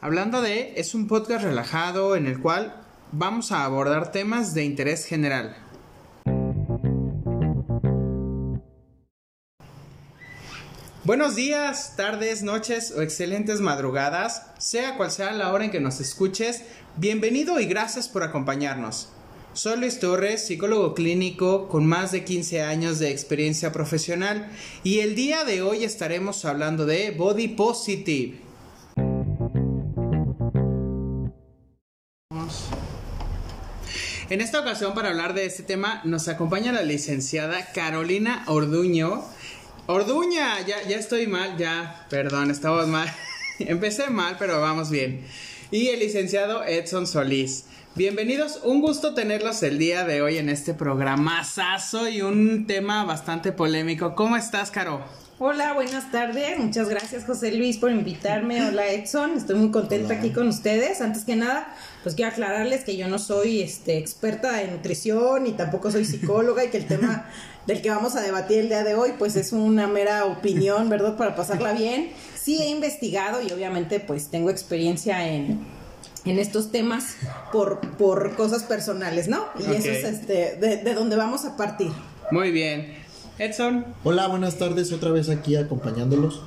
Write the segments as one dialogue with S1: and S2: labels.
S1: Hablando de es un podcast relajado en el cual vamos a abordar temas de interés general. Buenos días, tardes, noches o excelentes madrugadas, sea cual sea la hora en que nos escuches, bienvenido y gracias por acompañarnos. Soy Luis Torres, psicólogo clínico con más de 15 años de experiencia profesional y el día de hoy estaremos hablando de Body Positive. En esta ocasión para hablar de este tema nos acompaña la licenciada Carolina Orduño. Orduña, ya, ya estoy mal, ya, perdón, estamos mal. Empecé mal, pero vamos bien. Y el licenciado Edson Solís. Bienvenidos, un gusto tenerlos el día de hoy en este programa sazo y un tema bastante polémico. ¿Cómo estás, Caro?
S2: Hola, buenas tardes. Muchas gracias, José Luis, por invitarme. Hola, Edson. Estoy muy contenta aquí con ustedes. Antes que nada, pues quiero aclararles que yo no soy este, experta en nutrición y tampoco soy psicóloga y que el tema del que vamos a debatir el día de hoy, pues es una mera opinión, ¿verdad? Para pasarla bien. Sí he investigado y obviamente pues tengo experiencia en, en estos temas por, por cosas personales, ¿no? Y eso es este, de, de donde vamos a partir.
S1: Muy bien. Edson.
S3: Hola, buenas tardes, otra vez aquí acompañándolos.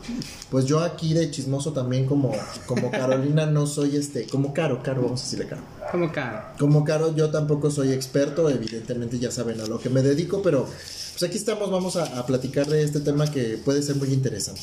S3: Pues yo aquí de chismoso también como, como Carolina no soy este, como Caro, Caro, vamos a decirle Caro.
S1: Como Caro.
S3: Como Caro, yo tampoco soy experto, evidentemente ya saben a lo que me dedico, pero pues aquí estamos, vamos a, platicar de este tema que puede ser muy interesante.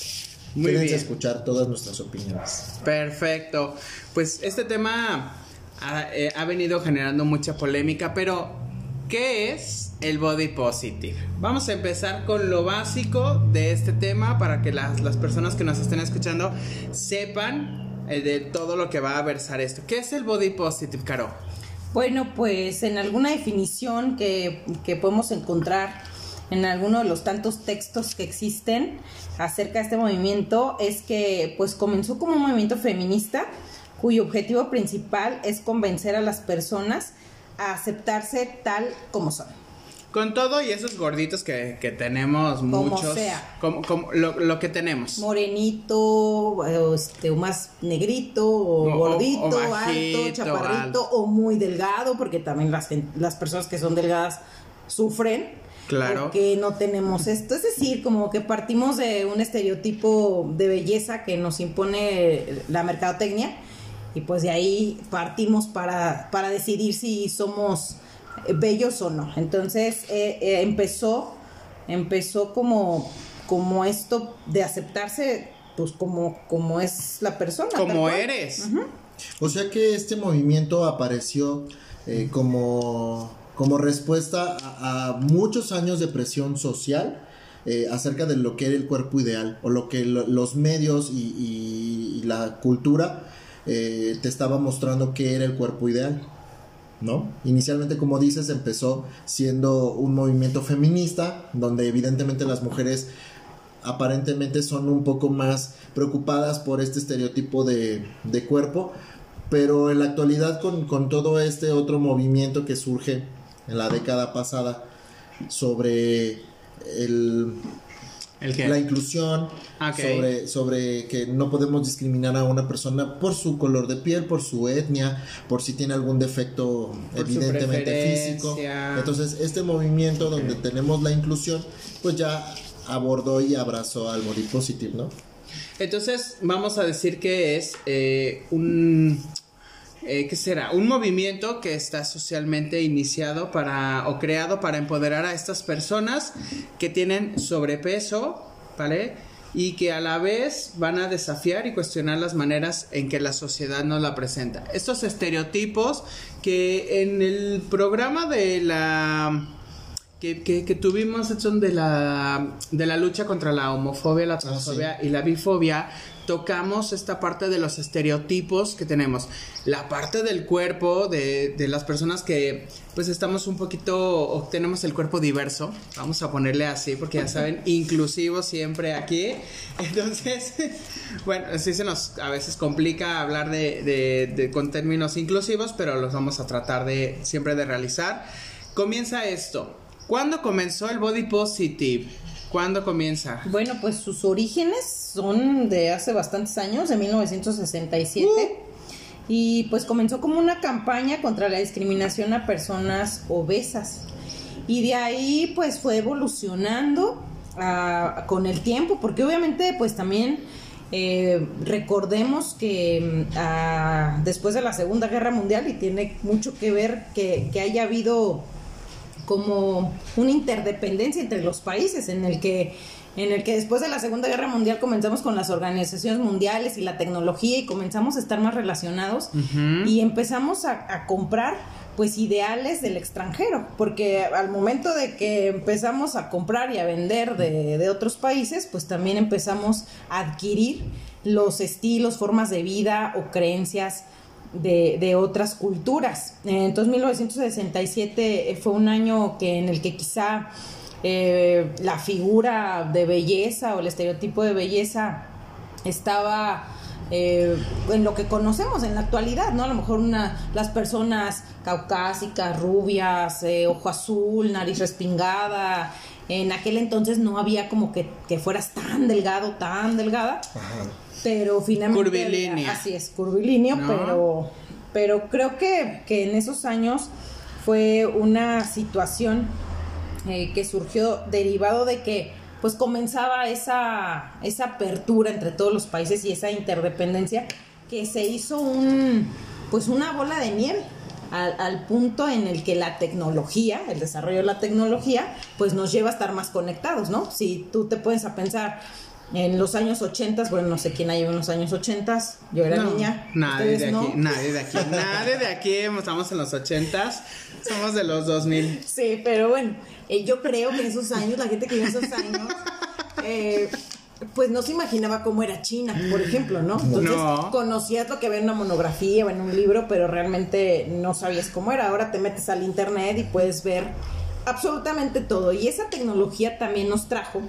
S3: Muy bien. escuchar todas nuestras opiniones.
S1: Perfecto. Pues este tema ha, eh, ha venido generando mucha polémica, pero ¿Qué es el body positive? Vamos a empezar con lo básico de este tema para que las, personas que nos estén escuchando sepan eh, de todo lo que va a versar esto. ¿Qué es el body positive, Caro?
S2: Bueno, pues en alguna definición que, que podemos encontrar en alguno de los tantos textos que existen acerca de este movimiento es que pues comenzó como un movimiento feminista cuyo objetivo principal es convencer a las personas a aceptarse tal como son.
S1: Con todo y esos gorditos que, tenemos muchos. Sea. Como, como lo, que tenemos.
S2: Morenito, este, o más negrito, o, gordito, alto, chaparrito, o muy delgado, porque también las, las personas que son delgadas sufren.
S1: Claro.
S2: Porque no tenemos esto. Es decir, como que partimos de un estereotipo de belleza que nos impone la mercadotecnia y pues de ahí partimos para, para decidir si somos bellos o no. Entonces eh, eh, empezó, empezó como, como esto de aceptarse pues como, como es la persona.
S1: Como eres.
S3: O sea que este movimiento apareció eh, como, como respuesta a, muchos años de presión social. acerca de lo que era el cuerpo ideal o lo que los medios y la cultura eh, te estaba mostrando qué era el cuerpo ideal. ¿No? Inicialmente, como dices, empezó siendo un movimiento feminista, donde evidentemente las mujeres aparentemente son un poco más preocupadas por este estereotipo de, cuerpo, pero en la actualidad con, con, todo este otro movimiento que surge en la década pasada sobre el la inclusión,
S1: ah,
S3: sobre, sobre que no podemos discriminar a una persona por su color de piel, por su etnia, por si tiene algún defecto evidentemente físico. Entonces, este movimiento donde tenemos la inclusión, pues ya abordó y abrazó al body positive, ¿no?
S1: Entonces, vamos a decir que es eh, un eh, ¿qué será? Un movimiento que está socialmente iniciado para o creado para empoderar a estas personas que tienen sobrepeso, ¿vale? Y que a la vez van a desafiar y cuestionar las maneras en que la sociedad nos la presenta. Estos estereotipos que en el programa de la que, que, tuvimos son de la de la lucha contra la homofobia, la ah, transfobia y la bifobia tocamos esta parte de los estereotipos que tenemos. La parte del cuerpo de, de las personas que pues estamos un poquito o tenemos el cuerpo diverso, vamos a ponerle así porque ya saben, inclusivo siempre aquí. Entonces, bueno, sí se nos a veces complica hablar de, de, de con términos inclusivos, pero los vamos a tratar de siempre de realizar. Comienza esto. ¿Cuándo comenzó el body positive? ¿Cuándo comienza?
S2: Bueno, pues sus orígenes son de hace bastantes años, de 1967. y pues comenzó como una campaña contra la discriminación a personas obesas. Y de ahí pues fue evolucionando ah, con el tiempo, porque obviamente pues también eh, recordemos que mm, ah, después de la Segunda Guerra Mundial, y tiene mucho que ver que, que haya habido como una interdependencia entre los países en el que en el que después de la Segunda Guerra Mundial comenzamos con las organizaciones mundiales y la tecnología y comenzamos a estar más relacionados y empezamos a, comprar pues ideales del extranjero, porque al momento de que empezamos a comprar y a vender de, de otros países, pues también empezamos a adquirir los estilos, formas de vida o creencias de, de, otras culturas. Entonces 1967 fue un año que en el que quizá eh, la figura de belleza o el estereotipo de belleza estaba eh, en lo que conocemos en la actualidad, ¿no? A lo mejor una, las personas caucásicas, rubias, eh, ojo azul, nariz respingada. En aquel entonces no había como que, que fueras tan delgado, tan delgada. Pero finalmente.
S1: Curvilínea.
S2: Así es, curvilíneo, pero, pero creo que, que en esos años fue una situación eh, que surgió derivado de que pues comenzaba esa, esa apertura entre todos los países y esa interdependencia que se hizo un pues una bola de nieve al, al, punto en el que la tecnología, el desarrollo de la tecnología, pues nos lleva a estar más conectados, ¿no? Si tú te puedes a pensar, en los años 80, bueno, no sé quién hay en los años 80, yo era niña.
S1: Nadie de aquí, nadie de aquí, nadie de aquí, estamos en los 80, somos de los 2000.
S2: Sí, pero bueno, eh, yo creo que en esos años, la gente que vive esos años, eh, pues no se imaginaba cómo era China, por ejemplo, ¿no? Entonces conocías lo que ve en una monografía o en un libro, pero realmente no sabías cómo era. Ahora te metes al internet y puedes ver absolutamente todo. Y esa tecnología también nos trajo,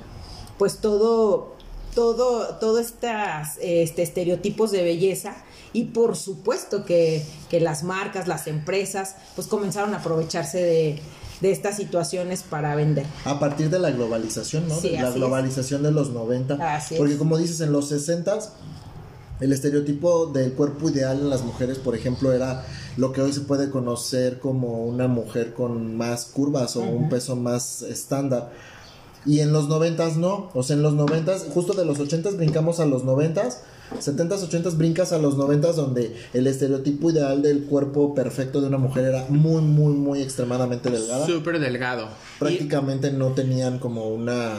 S2: pues todo todo, todo estas este, estereotipos de belleza y por supuesto que, las marcas, las empresas, pues comenzaron a aprovecharse de, estas situaciones para vender.
S3: A partir de la globalización, ¿no? la globalización de los 90. porque como dices, en los 60 el estereotipo del cuerpo ideal en las mujeres, por ejemplo, era lo que hoy se puede conocer como una mujer con más curvas o un peso más estándar y en los noventas no, o sea, en los noventas, justo de los ochentas brincamos a los noventas, setentas, ochentas brincas a los noventas donde el estereotipo ideal del cuerpo perfecto de una mujer era muy, muy, muy extremadamente delgada.
S1: Súper delgado.
S3: Prácticamente no tenían como una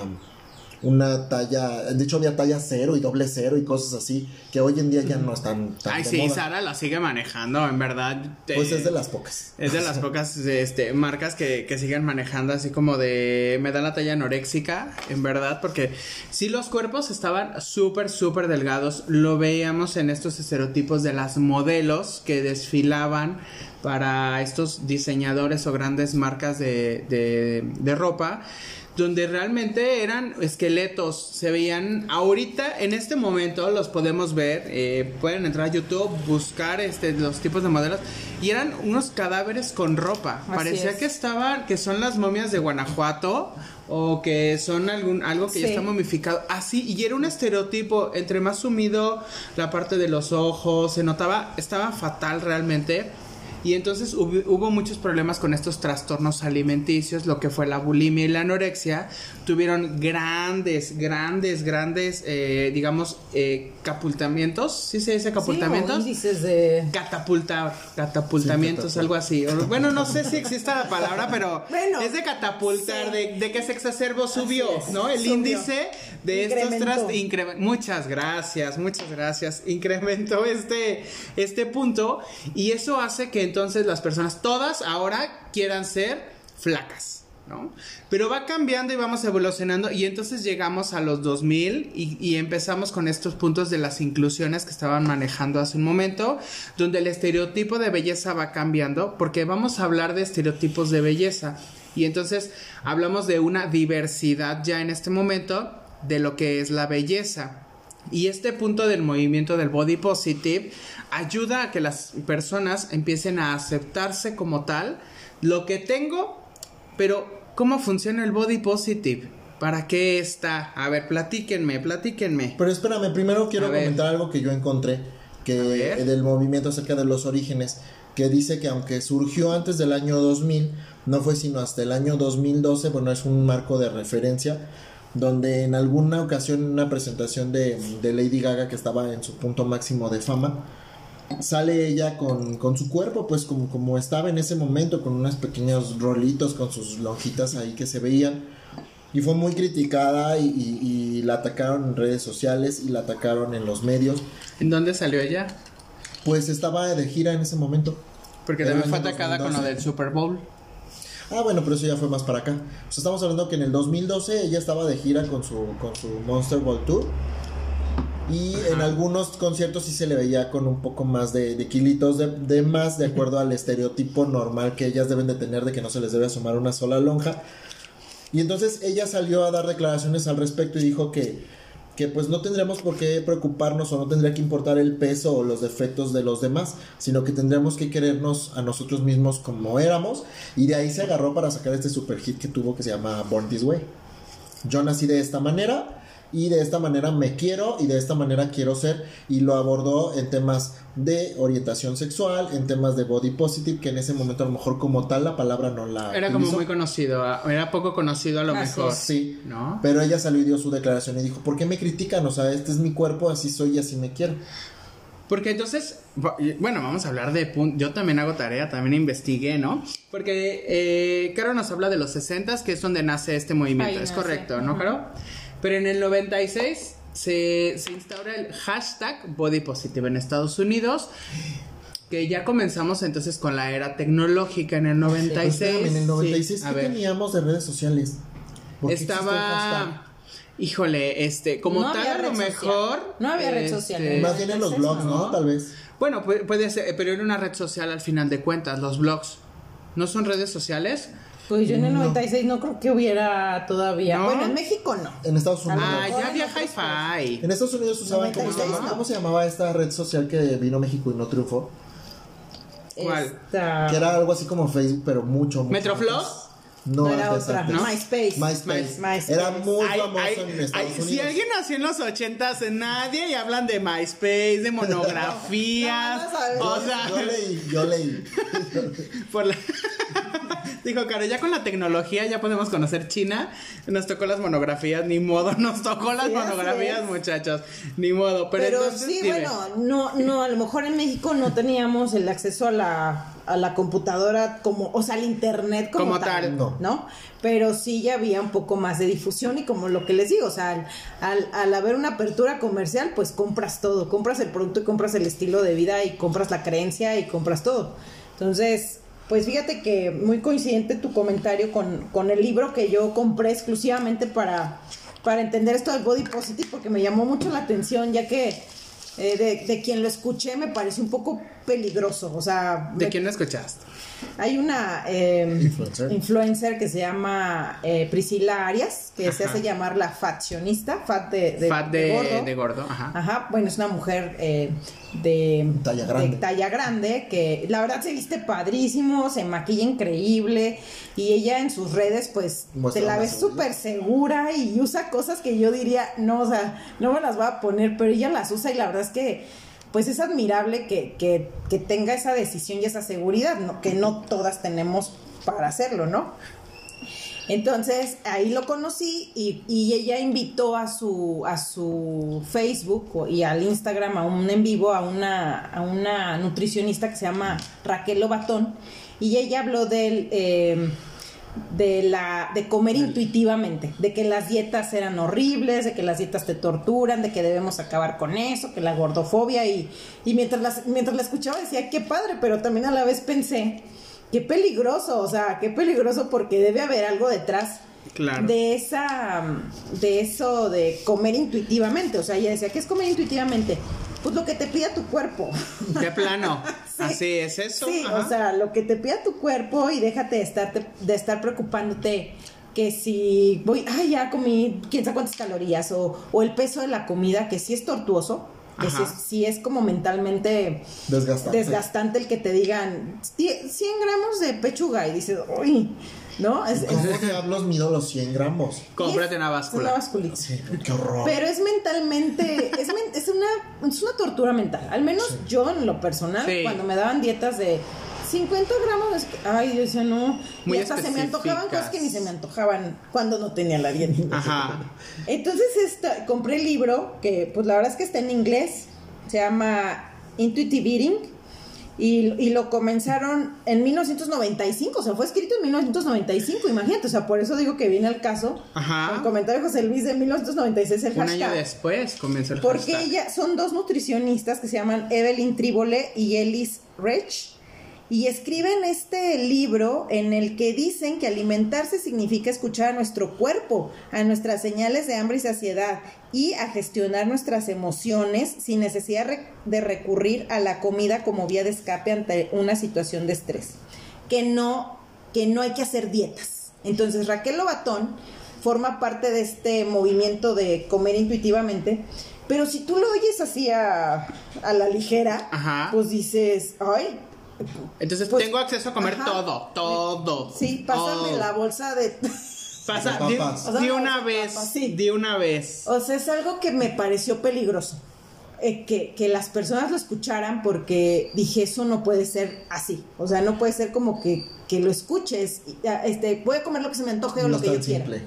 S3: una talla, de hecho había talla cero y doble cero y cosas así, que hoy en día ya no están tan
S1: Ay, sí, Sara la sigue manejando, en verdad.
S3: Pues es de las pocas.
S1: Es de las pocas este, marcas que, que siguen manejando así como de, me da la talla anoréxica, en verdad, porque sí los cuerpos estaban súper, súper delgados, lo veíamos en estos estereotipos de las modelos que desfilaban para estos diseñadores o grandes marcas de, de, de ropa donde realmente eran esqueletos, se veían ahorita, en este momento los podemos ver, eh, pueden entrar a YouTube, buscar este, los tipos de modelos, y eran unos cadáveres con ropa, parecía que estaban, que son las momias de Guanajuato, o que son algún, algo que ya está momificado, así, y era un estereotipo, entre más sumido la parte de los ojos, se notaba, estaba fatal realmente, y entonces hubo, muchos problemas con estos trastornos alimenticios, lo que fue la bulimia y la anorexia. Tuvieron grandes, grandes, grandes, eh, digamos, eh, capultamientos. ¿Sí se dice capultamientos?
S2: Sí, de...
S1: Catapultar, catapultamientos, algo así. Bueno, no sé si existe la palabra, pero es de catapultar, de, de, que se exacerbó, subió, ¿no? El índice de estos trastornos. Muchas gracias, muchas gracias. Incrementó este, este punto y eso hace que entonces las personas todas ahora quieran ser flacas. ¿no? Pero va cambiando y vamos evolucionando y entonces llegamos a los 2000 y, y, empezamos con estos puntos de las inclusiones que estaban manejando hace un momento, donde el estereotipo de belleza va cambiando porque vamos a hablar de estereotipos de belleza y entonces hablamos de una diversidad ya en este momento de lo que es la belleza. Y este punto del movimiento del body positive ayuda a que las personas empiecen a aceptarse como tal, lo que tengo, pero ¿cómo funciona el body positive? ¿Para qué está? A ver, platíquenme, platíquenme.
S3: Pero espérame, primero quiero comentar algo que yo encontré que del movimiento acerca de los orígenes, que dice que aunque surgió antes del año 2000, no fue sino hasta el año 2012, bueno, es un marco de referencia, donde en alguna ocasión, en una presentación de, de Lady Gaga que estaba en su punto máximo de fama, sale ella con, con, su cuerpo, pues como, como estaba en ese momento, con unos pequeños rolitos, con sus lonjitas ahí que se veían. Y fue muy criticada y, y, la atacaron en redes sociales y la atacaron en los medios.
S1: ¿En dónde salió ella?
S3: Pues estaba de gira en ese momento.
S1: Porque también fue atacada con lo del Super Bowl.
S3: Ah, bueno, pero eso ya fue más para acá. O sea, estamos hablando que en el 2012 ella estaba de gira con su, con su Monster Ball Tour. Y en algunos conciertos sí se le veía con un poco más de, de kilitos de, de, más, de acuerdo al estereotipo normal que ellas deben de tener de que no se les debe asomar una sola lonja. Y entonces ella salió a dar declaraciones al respecto y dijo que que pues no tendríamos por qué preocuparnos o no tendría que importar el peso o los defectos de los demás, sino que tendríamos que querernos a nosotros mismos como éramos y de ahí se agarró para sacar este super hit que tuvo que se llama Born This Way. Yo nací de esta manera, y de esta manera me quiero y de esta manera quiero ser y lo abordó en temas de orientación sexual, en temas de body positive, que en ese momento a lo mejor como tal la palabra no la...
S1: Era como muy conocido, era poco conocido a lo mejor.
S3: Sí, ¿no? Pero ella salió y dio su declaración y dijo, ¿por qué me critican? O sea, este es mi cuerpo, así soy y así me quiero.
S1: Porque entonces, bueno, vamos a hablar de... Yo también hago tarea, también investigué, ¿no? Porque eh, Caro nos habla de los 60, que es donde nace este movimiento, es correcto, ¿no, Caro? Pero en el 96 se, se instaura el hashtag Body Positive en Estados Unidos que ya comenzamos entonces con la era tecnológica en el 96.
S3: en el 96 ¿qué teníamos de redes sociales?
S1: Estaba Híjole, este, como tal a lo mejor
S2: no había red social. Este,
S3: más bien en los blogs, ¿no? Tal vez.
S1: Bueno, puede, puede ser, pero era una red social al final de cuentas, los blogs. ¿No son redes sociales?
S2: Pues yo en el 96 no creo que hubiera todavía. Bueno, en México no.
S3: En Estados Unidos.
S1: Ah, ya había hi-fi.
S3: En Estados Unidos usaban, ¿cómo se, llamaba? ¿cómo se llamaba esta red social que vino a México y no triunfó?
S1: ¿Cuál?
S3: Que era algo así como Facebook, pero mucho, mucho
S1: ¿Metroflow?
S2: No, era otra. ¿no? MySpace.
S3: MySpace. Era muy famoso en Estados Unidos.
S1: Si alguien nació en los ochentas, nadie y hablan de MySpace, de monografías. o sea,
S3: yo leí, yo leí.
S1: Por la... Dijo, claro, ya con la tecnología ya podemos conocer China. Nos tocó las monografías, ni modo, nos tocó las monografías, muchachos. Ni modo. Pero,
S2: sí, bueno, no, no, a lo mejor en México no teníamos el acceso a la a la computadora como, o sea, al internet como, tal, no. Pero sí ya había un poco más de difusión y como lo que les digo, o sea, al, al, haber una apertura comercial, pues compras todo, compras el producto y compras el estilo de vida y compras la creencia y compras todo. Entonces, pues fíjate que muy coincidente tu comentario con, con el libro que yo compré exclusivamente para, para entender esto del body positive porque me llamó mucho la atención ya que eh, de, de, quien lo escuché me parece un poco peligroso. O sea,
S1: ¿de quién lo escuchaste?
S2: Hay una em, influencer. que se llama eh, Priscila Arias, que se hace llamar la faccionista, fat de,
S1: de, gordo.
S2: Ajá. Bueno, es una mujer eh, de,
S3: talla grande.
S2: talla grande que la verdad se viste padrísimo, se maquilla increíble y ella en sus redes pues te la ves súper segura y usa cosas que yo diría, no, o sea, no me las va a poner, pero ella las usa y la verdad es que pues es admirable que, que, tenga esa decisión y esa seguridad, que no todas tenemos para hacerlo, ¿no? Entonces ahí lo conocí y, y, ella invitó a su, a su Facebook y al Instagram a un en vivo a una, a una nutricionista que se llama Raquel Lobatón y ella habló del... Eh, de la de comer intuitivamente, de que las dietas eran horribles, de que las dietas te torturan, de que debemos acabar con eso, que la gordofobia y, y mientras las, mientras la escuchaba decía qué padre, pero también a la vez pensé qué peligroso, o sea, qué peligroso porque debe haber algo detrás de esa de eso de comer intuitivamente, o sea, ella decía, ¿qué es comer intuitivamente? Pues lo que te pida tu cuerpo.
S1: De plano. Así es eso.
S2: Sí, o sea, lo que te pida tu cuerpo y déjate de estar, de estar preocupándote que si voy, ay, ya comí quién sabe cuántas calorías o, o el peso de la comida, que sí es tortuoso. que sí
S1: Ajá.
S2: es, sí es como mentalmente
S3: Desgastante.
S2: desgastante el que te digan "Tie- 100 gramos de pechuga y dices, uy, ¿no? Es, es-
S3: ¿Cómo diablos mido los 100 gramos?
S1: Cómprate
S2: es-
S1: una
S2: es
S1: báscula.
S2: una basculita.
S3: Sí, qué horror.
S2: Pero es mentalmente, es, men- es una, es una tortura mental. Al menos yo en lo personal,
S1: Sí.
S2: cuando me daban dietas de 50 gramos, es que, ay, yo decía, no.
S1: Muy
S2: y hasta se me antojaban cosas que ni se me antojaban cuando no tenía la dieta.
S1: Ajá.
S2: Entonces esta, compré el libro, que pues la verdad es que está en inglés, se llama Intuitive Eating, y, y lo comenzaron en 1995, o sea, fue escrito en 1995, imagínate, o sea, por eso digo que viene al caso.
S1: Ajá.
S2: El comentario de José Luis de 1996, el
S1: Un año
S2: hashtag.
S1: después comenzó el
S2: Porque
S1: hashtag.
S2: ella, son dos nutricionistas que se llaman Evelyn Tribole y Ellis Rich. Y escriben este libro en el que dicen que alimentarse significa escuchar a nuestro cuerpo, a nuestras señales de hambre y saciedad y a gestionar nuestras emociones sin necesidad de recurrir a la comida como vía de escape ante una situación de estrés. Que no, que no hay que hacer dietas. Entonces Raquel Lobatón forma parte de este movimiento de comer intuitivamente, pero si tú lo oyes así a, a la ligera,
S1: Ajá.
S2: pues dices, ay,
S1: Entonces
S2: pues,
S1: tengo acceso a comer
S2: ajá.
S1: todo, todo.
S2: sí, pásame
S1: todo.
S2: la bolsa de...
S1: Pasa,
S3: De.
S2: O sea,
S1: una
S2: de
S1: vez,
S2: papas, sí.
S1: di una vez.
S2: O sea, es algo que me pareció peligroso. eh, que, que las personas lo escucharan porque dije, eso no puede ser así. O sea, no puede ser como que, que lo escuches. ah, Este, voy a comer lo que se me antoje o
S3: no
S2: lo que yo
S3: tan
S2: quiera.
S3: simple.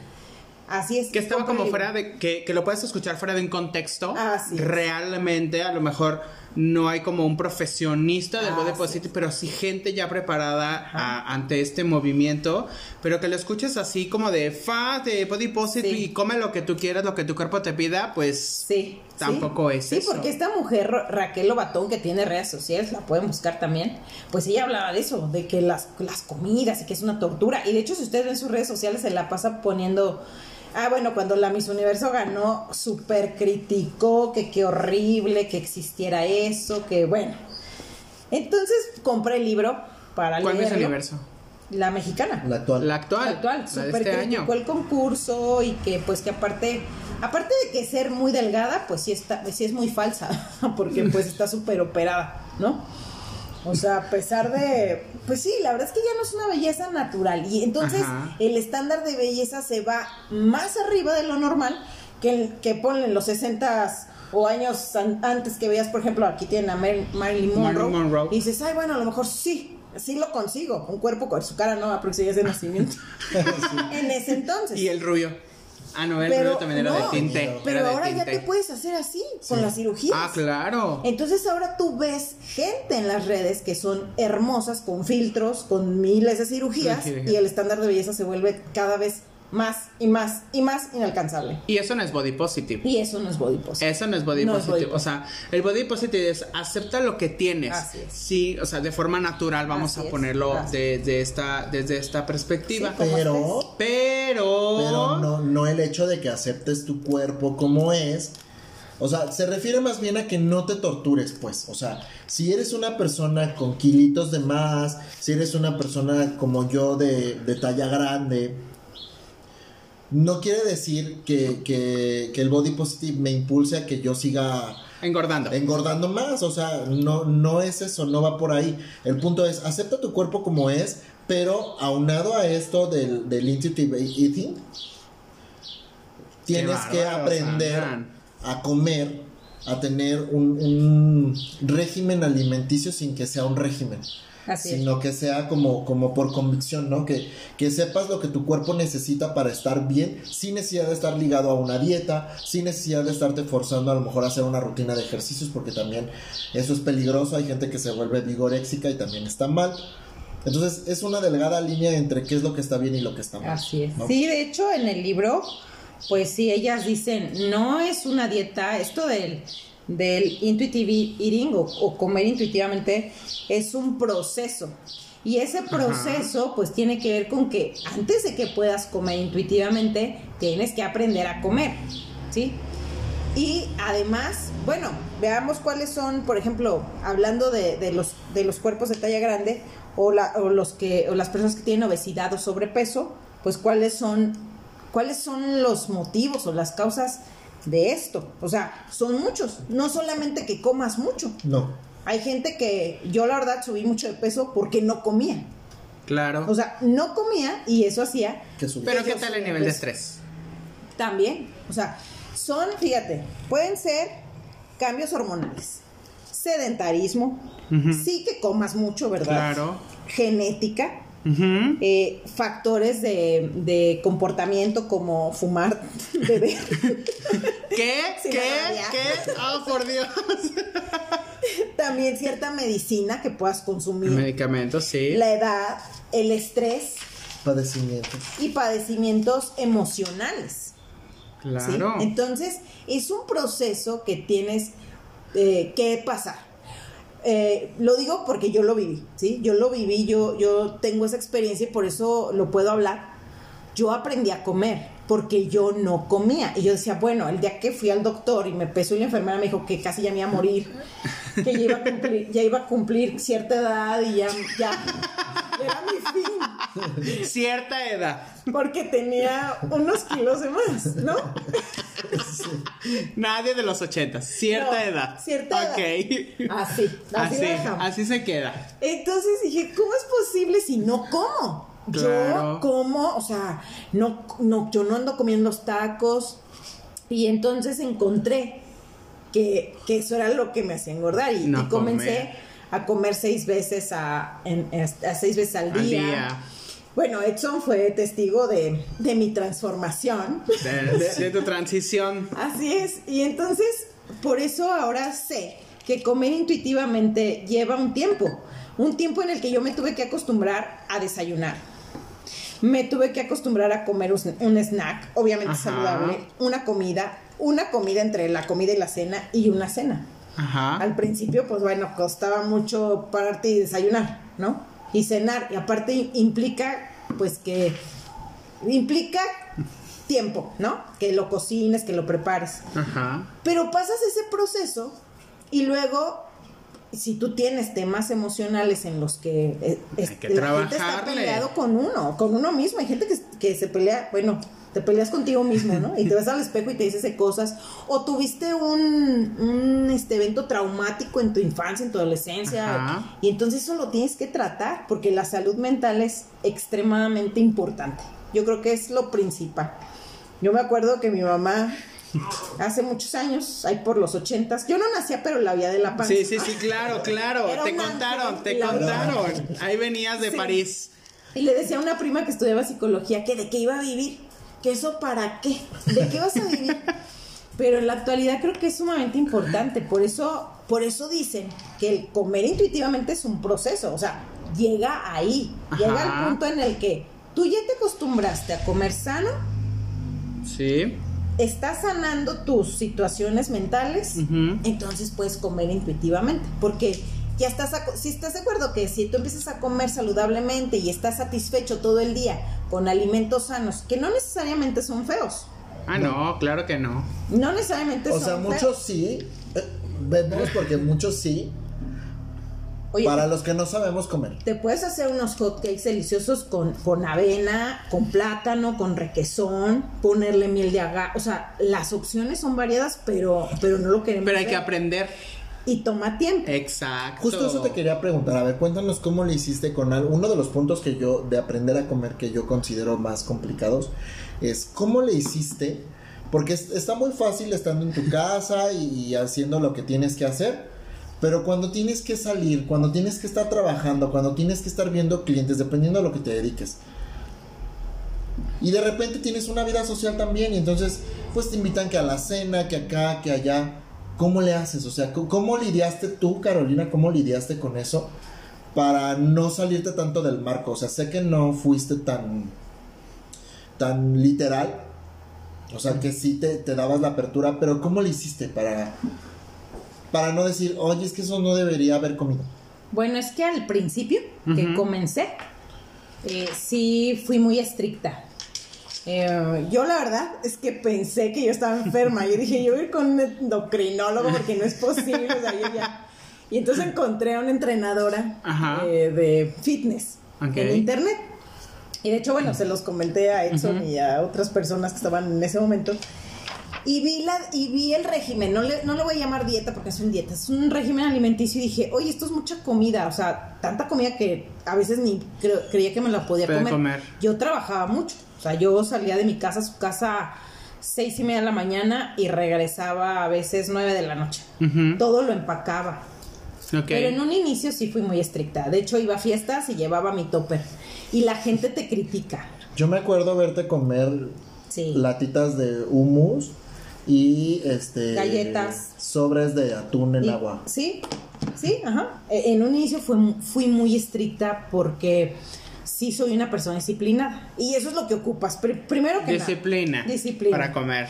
S2: Así es.
S1: Que estaba como fuera de. Que, que lo puedes escuchar fuera de un contexto.
S2: Así es.
S1: Realmente, a lo mejor no hay como un profesionista del body
S2: Así
S1: positive, pero sí gente ya preparada a- ante este movimiento. Pero que lo escuches así como de fa, de body positive
S2: Sí.
S1: y come lo que tú quieras, lo que tu cuerpo te pida, pues.
S2: Sí.
S1: Tampoco
S2: sí.
S1: es
S2: Sí,
S1: eso.
S2: porque esta mujer, Ra- Raquel Lobatón, que tiene redes sociales, la pueden buscar también, pues ella hablaba de eso, de que las, las comidas y que es una tortura. Y de hecho, si ustedes ven sus redes sociales, se la pasa poniendo. Ah, bueno, cuando la Miss Universo ganó, súper criticó que qué horrible que existiera eso, que bueno. Entonces compré el libro para
S1: ¿Cuál es el
S2: leerlo.
S1: universo?
S2: La mexicana.
S3: La actual.
S1: La actual.
S2: La actual,
S1: la de
S2: súper
S1: este
S2: criticó
S1: año.
S2: el concurso y que pues que aparte, aparte de que ser muy delgada, pues sí está, sí es muy falsa, porque pues está súper operada, ¿no? O sea, a pesar de, pues sí, la verdad es que ya no es una belleza natural y entonces
S1: Ajá.
S2: el estándar de belleza se va más arriba de lo normal que el que ponen los 60 o años an- antes que veías, por ejemplo, aquí tienen a Mar- Marilyn Monroe,
S1: Marilyn Monroe.
S2: y dices, ay, bueno, a lo mejor sí, sí lo consigo, un cuerpo con su cara no, porque sí es de nacimiento. en ese entonces.
S1: Y el rubio. Ah, no, el
S2: pero,
S1: rubio también era
S2: no,
S1: de tinte.
S2: Pero
S1: de
S2: ahora ya te puedes hacer así, con las cirugías.
S1: Ah, claro.
S2: Entonces ahora tú ves gente en las redes que son hermosas, con filtros, con miles de cirugías,
S1: Sí, sí.
S2: y el estándar de belleza se vuelve cada vez más y más y más inalcanzable.
S1: Y eso no es body positive.
S2: Y eso no es body positive.
S1: Eso no es body
S2: No es
S1: positive.
S2: body
S1: o sea, el body positive es acepta lo que tienes.
S2: Así es.
S1: Sí, o sea, de forma natural vamos
S2: Así
S1: a ponerlo
S2: así
S1: de, de esta, desde esta perspectiva.
S2: Sí,
S3: Pero,
S1: Pero.
S3: pero no, no el hecho de que aceptes tu cuerpo como es. O sea, se refiere más bien a que no te tortures, pues. O sea, si eres una persona con kilitos de más, si eres una persona como yo de, de talla grande, no quiere decir que, que, que el body positive me impulse a que yo siga
S1: Engordando.
S3: engordando más. O sea, no, no es eso, no va por ahí. El punto es, acepta tu cuerpo como es, pero aunado a esto del, del intuitive eating, tienes que aprender
S1: Sandra.
S3: a comer, a tener un, un régimen alimenticio sin que sea un régimen.
S2: Así es.
S3: sino que sea como, como por convicción, ¿no? Que, que sepas lo que tu cuerpo necesita para estar bien, sin necesidad de estar ligado a una dieta, sin necesidad de estarte forzando a lo mejor a hacer una rutina de ejercicios, porque también eso es peligroso, hay gente que se vuelve vigoréxica y también está mal. Entonces es una delgada línea entre qué es lo que está bien y lo que está mal.
S2: Así es.
S3: ¿no?
S2: Sí, de hecho, en el libro, pues sí, ellas dicen, no es una dieta, esto del, del intuitive eating o, o comer intuitivamente es un proceso. Y ese proceso, pues tiene que ver con que antes de que puedas comer intuitivamente, tienes que aprender a comer, ¿sí? Y además, bueno, veamos cuáles son, por ejemplo, hablando de, de los, de los cuerpos de talla grande o, la- o los que, o las personas que tienen obesidad o sobrepeso, pues cuáles son, cuáles son los motivos o las causas de esto. O sea, son muchos. No solamente que comas mucho.
S3: No.
S2: Hay gente que yo la verdad subí mucho de peso porque no comía.
S1: Claro.
S2: O sea, no comía y eso hacía
S3: Que.
S1: Pero ¿qué tal el nivel de
S2: obeso.
S1: estrés?
S2: también. O sea, son, fíjate, pueden ser cambios hormonales, sedentarismo, sí que comas mucho, ¿verdad?
S1: Claro.
S2: Genética, Eh, factores de, de comportamiento como fumar, beber.
S1: ¿Qué? ¿Qué? ¿Qué? Oh, por Dios.
S2: También cierta medicina que puedas consumir.
S1: Medicamentos, sí.
S2: La edad, el estrés
S3: Padecimientos.
S2: y padecimientos emocionales. ¿sí?
S1: Claro.
S2: Entonces, es un proceso que tienes eh, que pasar. Eh, lo digo porque yo lo viví, ¿sí? Yo lo viví, yo, yo tengo esa experiencia y por eso lo puedo hablar. Yo aprendí a comer porque yo no comía. Y yo decía, bueno, el día que fui al doctor y me pesó y la enfermera me dijo que casi ya me iba a morir, que ya iba a cumplir, ya iba a cumplir cierta edad y ya, era mi fin
S1: Cierta edad.
S2: porque tenía unos kilos de más, ¿no?
S1: Nadie de los ochentas. Cierta
S2: No,
S1: edad.
S2: cierta
S1: Ok.
S2: edad. Así, así,
S1: Así, así se queda.
S2: Entonces dije, ¿cómo es posible si no como?
S1: Claro.
S2: Yo como, o sea, no, no, yo no ando comiendo los tacos. Y entonces encontré que, que eso era lo que me hacía engordar. Y,
S1: No
S2: y comencé a comer seis veces a, en- a seis veces al
S1: Al
S2: día.
S1: día.
S2: Bueno, Edson fue testigo de, de mi transformación.
S1: De, de- de tu transición.
S2: Así es, y entonces por eso ahora sé que comer intuitivamente lleva un tiempo, un tiempo en el que yo me tuve que acostumbrar a desayunar. Me tuve que acostumbrar a comer un snack, obviamente
S1: Ajá.
S2: saludable, una comida, una comida entre la comida y la cena y una cena.
S1: Ajá.
S2: Al principio, pues bueno, costaba mucho pararte y desayunar, ¿no? Y cenar. Y aparte implica, pues que implica tiempo, ¿no? Que lo cocines, que lo prepares.
S1: Ajá.
S2: Pero pasas ese proceso y luego, si tú tienes temas emocionales en los que, eh, es-
S1: que
S2: la gente está peleado con uno, con uno mismo. Hay gente que, que se pelea, bueno, te peleas contigo mismo, ¿no? Y te ves al espejo y te dices de cosas. O tuviste un, un este, evento traumático en tu infancia, en tu adolescencia.
S1: Ajá.
S2: Y entonces eso lo tienes que tratar porque la salud mental es extremadamente importante. Yo creo que es lo principal. Yo me acuerdo que mi mamá hace muchos años, ahí por los ochentas, yo no nacía, pero la vida de la panza.
S1: Sí, sí, sí, claro, claro.
S2: Era
S1: Te contaron,
S2: ángel,
S1: te contaron. Ahí venías de
S2: Sí.
S1: París.
S2: Y le decía a una prima que estudiaba psicología que de qué iba a vivir, que eso para qué, de qué vas a vivir. Pero en la actualidad creo que es sumamente importante, por eso, por eso dicen que el comer intuitivamente es un proceso, o sea, llega ahí, llega al punto en el que tú ya te acostumbraste a comer sano,
S1: Sí.
S2: Estás sanando tus situaciones mentales, entonces puedes comer intuitivamente, porque ya estás, si estás de acuerdo que si tú empiezas a comer saludablemente y estás satisfecho todo el día con alimentos sanos, que no necesariamente son feos,
S1: Ah, no, claro que no.
S2: no necesariamente
S3: O
S2: son
S3: sea,
S2: feos.
S3: muchos sí. eh, vemos porque muchos sí.
S2: Oye,
S3: Para los que no sabemos comer.
S2: te puedes hacer unos hotcakes deliciosos con, con avena, con plátano, con requesón, ponerle miel de agave, o sea, las opciones son variadas, pero, pero no lo queremos
S1: Pero hay que aprender.
S2: Y toma tiempo.
S1: Exacto.
S3: Justo eso te quería preguntar. A ver, cuéntanos cómo le hiciste con algo. Uno de los puntos que yo, de aprender a comer, que yo considero más complicados, es cómo le hiciste. Porque es- está muy fácil estando en tu casa y, y haciendo lo que tienes que hacer. Pero cuando tienes que salir, cuando tienes que estar trabajando, cuando tienes que estar viendo clientes, dependiendo de lo que te dediques. Y de repente tienes una vida social también y entonces pues te invitan que a la cena, que acá, que allá. ¿Cómo le haces? O sea, ¿cómo- ¿cómo lidiaste tú, Carolina? ¿Cómo lidiaste con eso para no salirte tanto del marco? O sea, sé que no fuiste tan tan literal. O sea, que sí te, te dabas la apertura, pero ¿cómo le hiciste para para no decir, oye, es que eso no debería haber comido?
S2: Bueno, es que al principio que comencé, eh, sí fui muy estricta. Eh, yo la verdad es que pensé que yo estaba enferma. Yo dije, yo voy a ir con un endocrinólogo porque no es posible. o sea, yo ya- Y entonces encontré a una entrenadora eh, de fitness en internet. Y de hecho, bueno, se los comenté a Edson y a otras personas que estaban en ese momento. Y vi, la, y vi el régimen, no le, no le voy a llamar dieta porque es un dieta, es un régimen alimenticio y dije, oye, esto es mucha comida, o sea, tanta comida que a veces ni creía que me la podía comer. comer. Yo trabajaba mucho, o sea, yo salía de mi casa a su casa seis y media de la mañana y regresaba a veces nueve de la noche. Todo lo empacaba. Pero en un inicio sí fui muy estricta. De hecho, iba a fiestas y llevaba mi topper. Y la gente te critica.
S3: Yo me acuerdo verte comer latitas de hummus y este
S2: galletas
S3: sobres de atún en agua.
S2: Sí, sí, ajá. E, en un inicio fui, fui muy estricta porque sí soy una persona disciplinada. Y eso es lo que ocupas. primero que
S1: disciplina,
S2: nada. Disciplina.
S1: Para comer.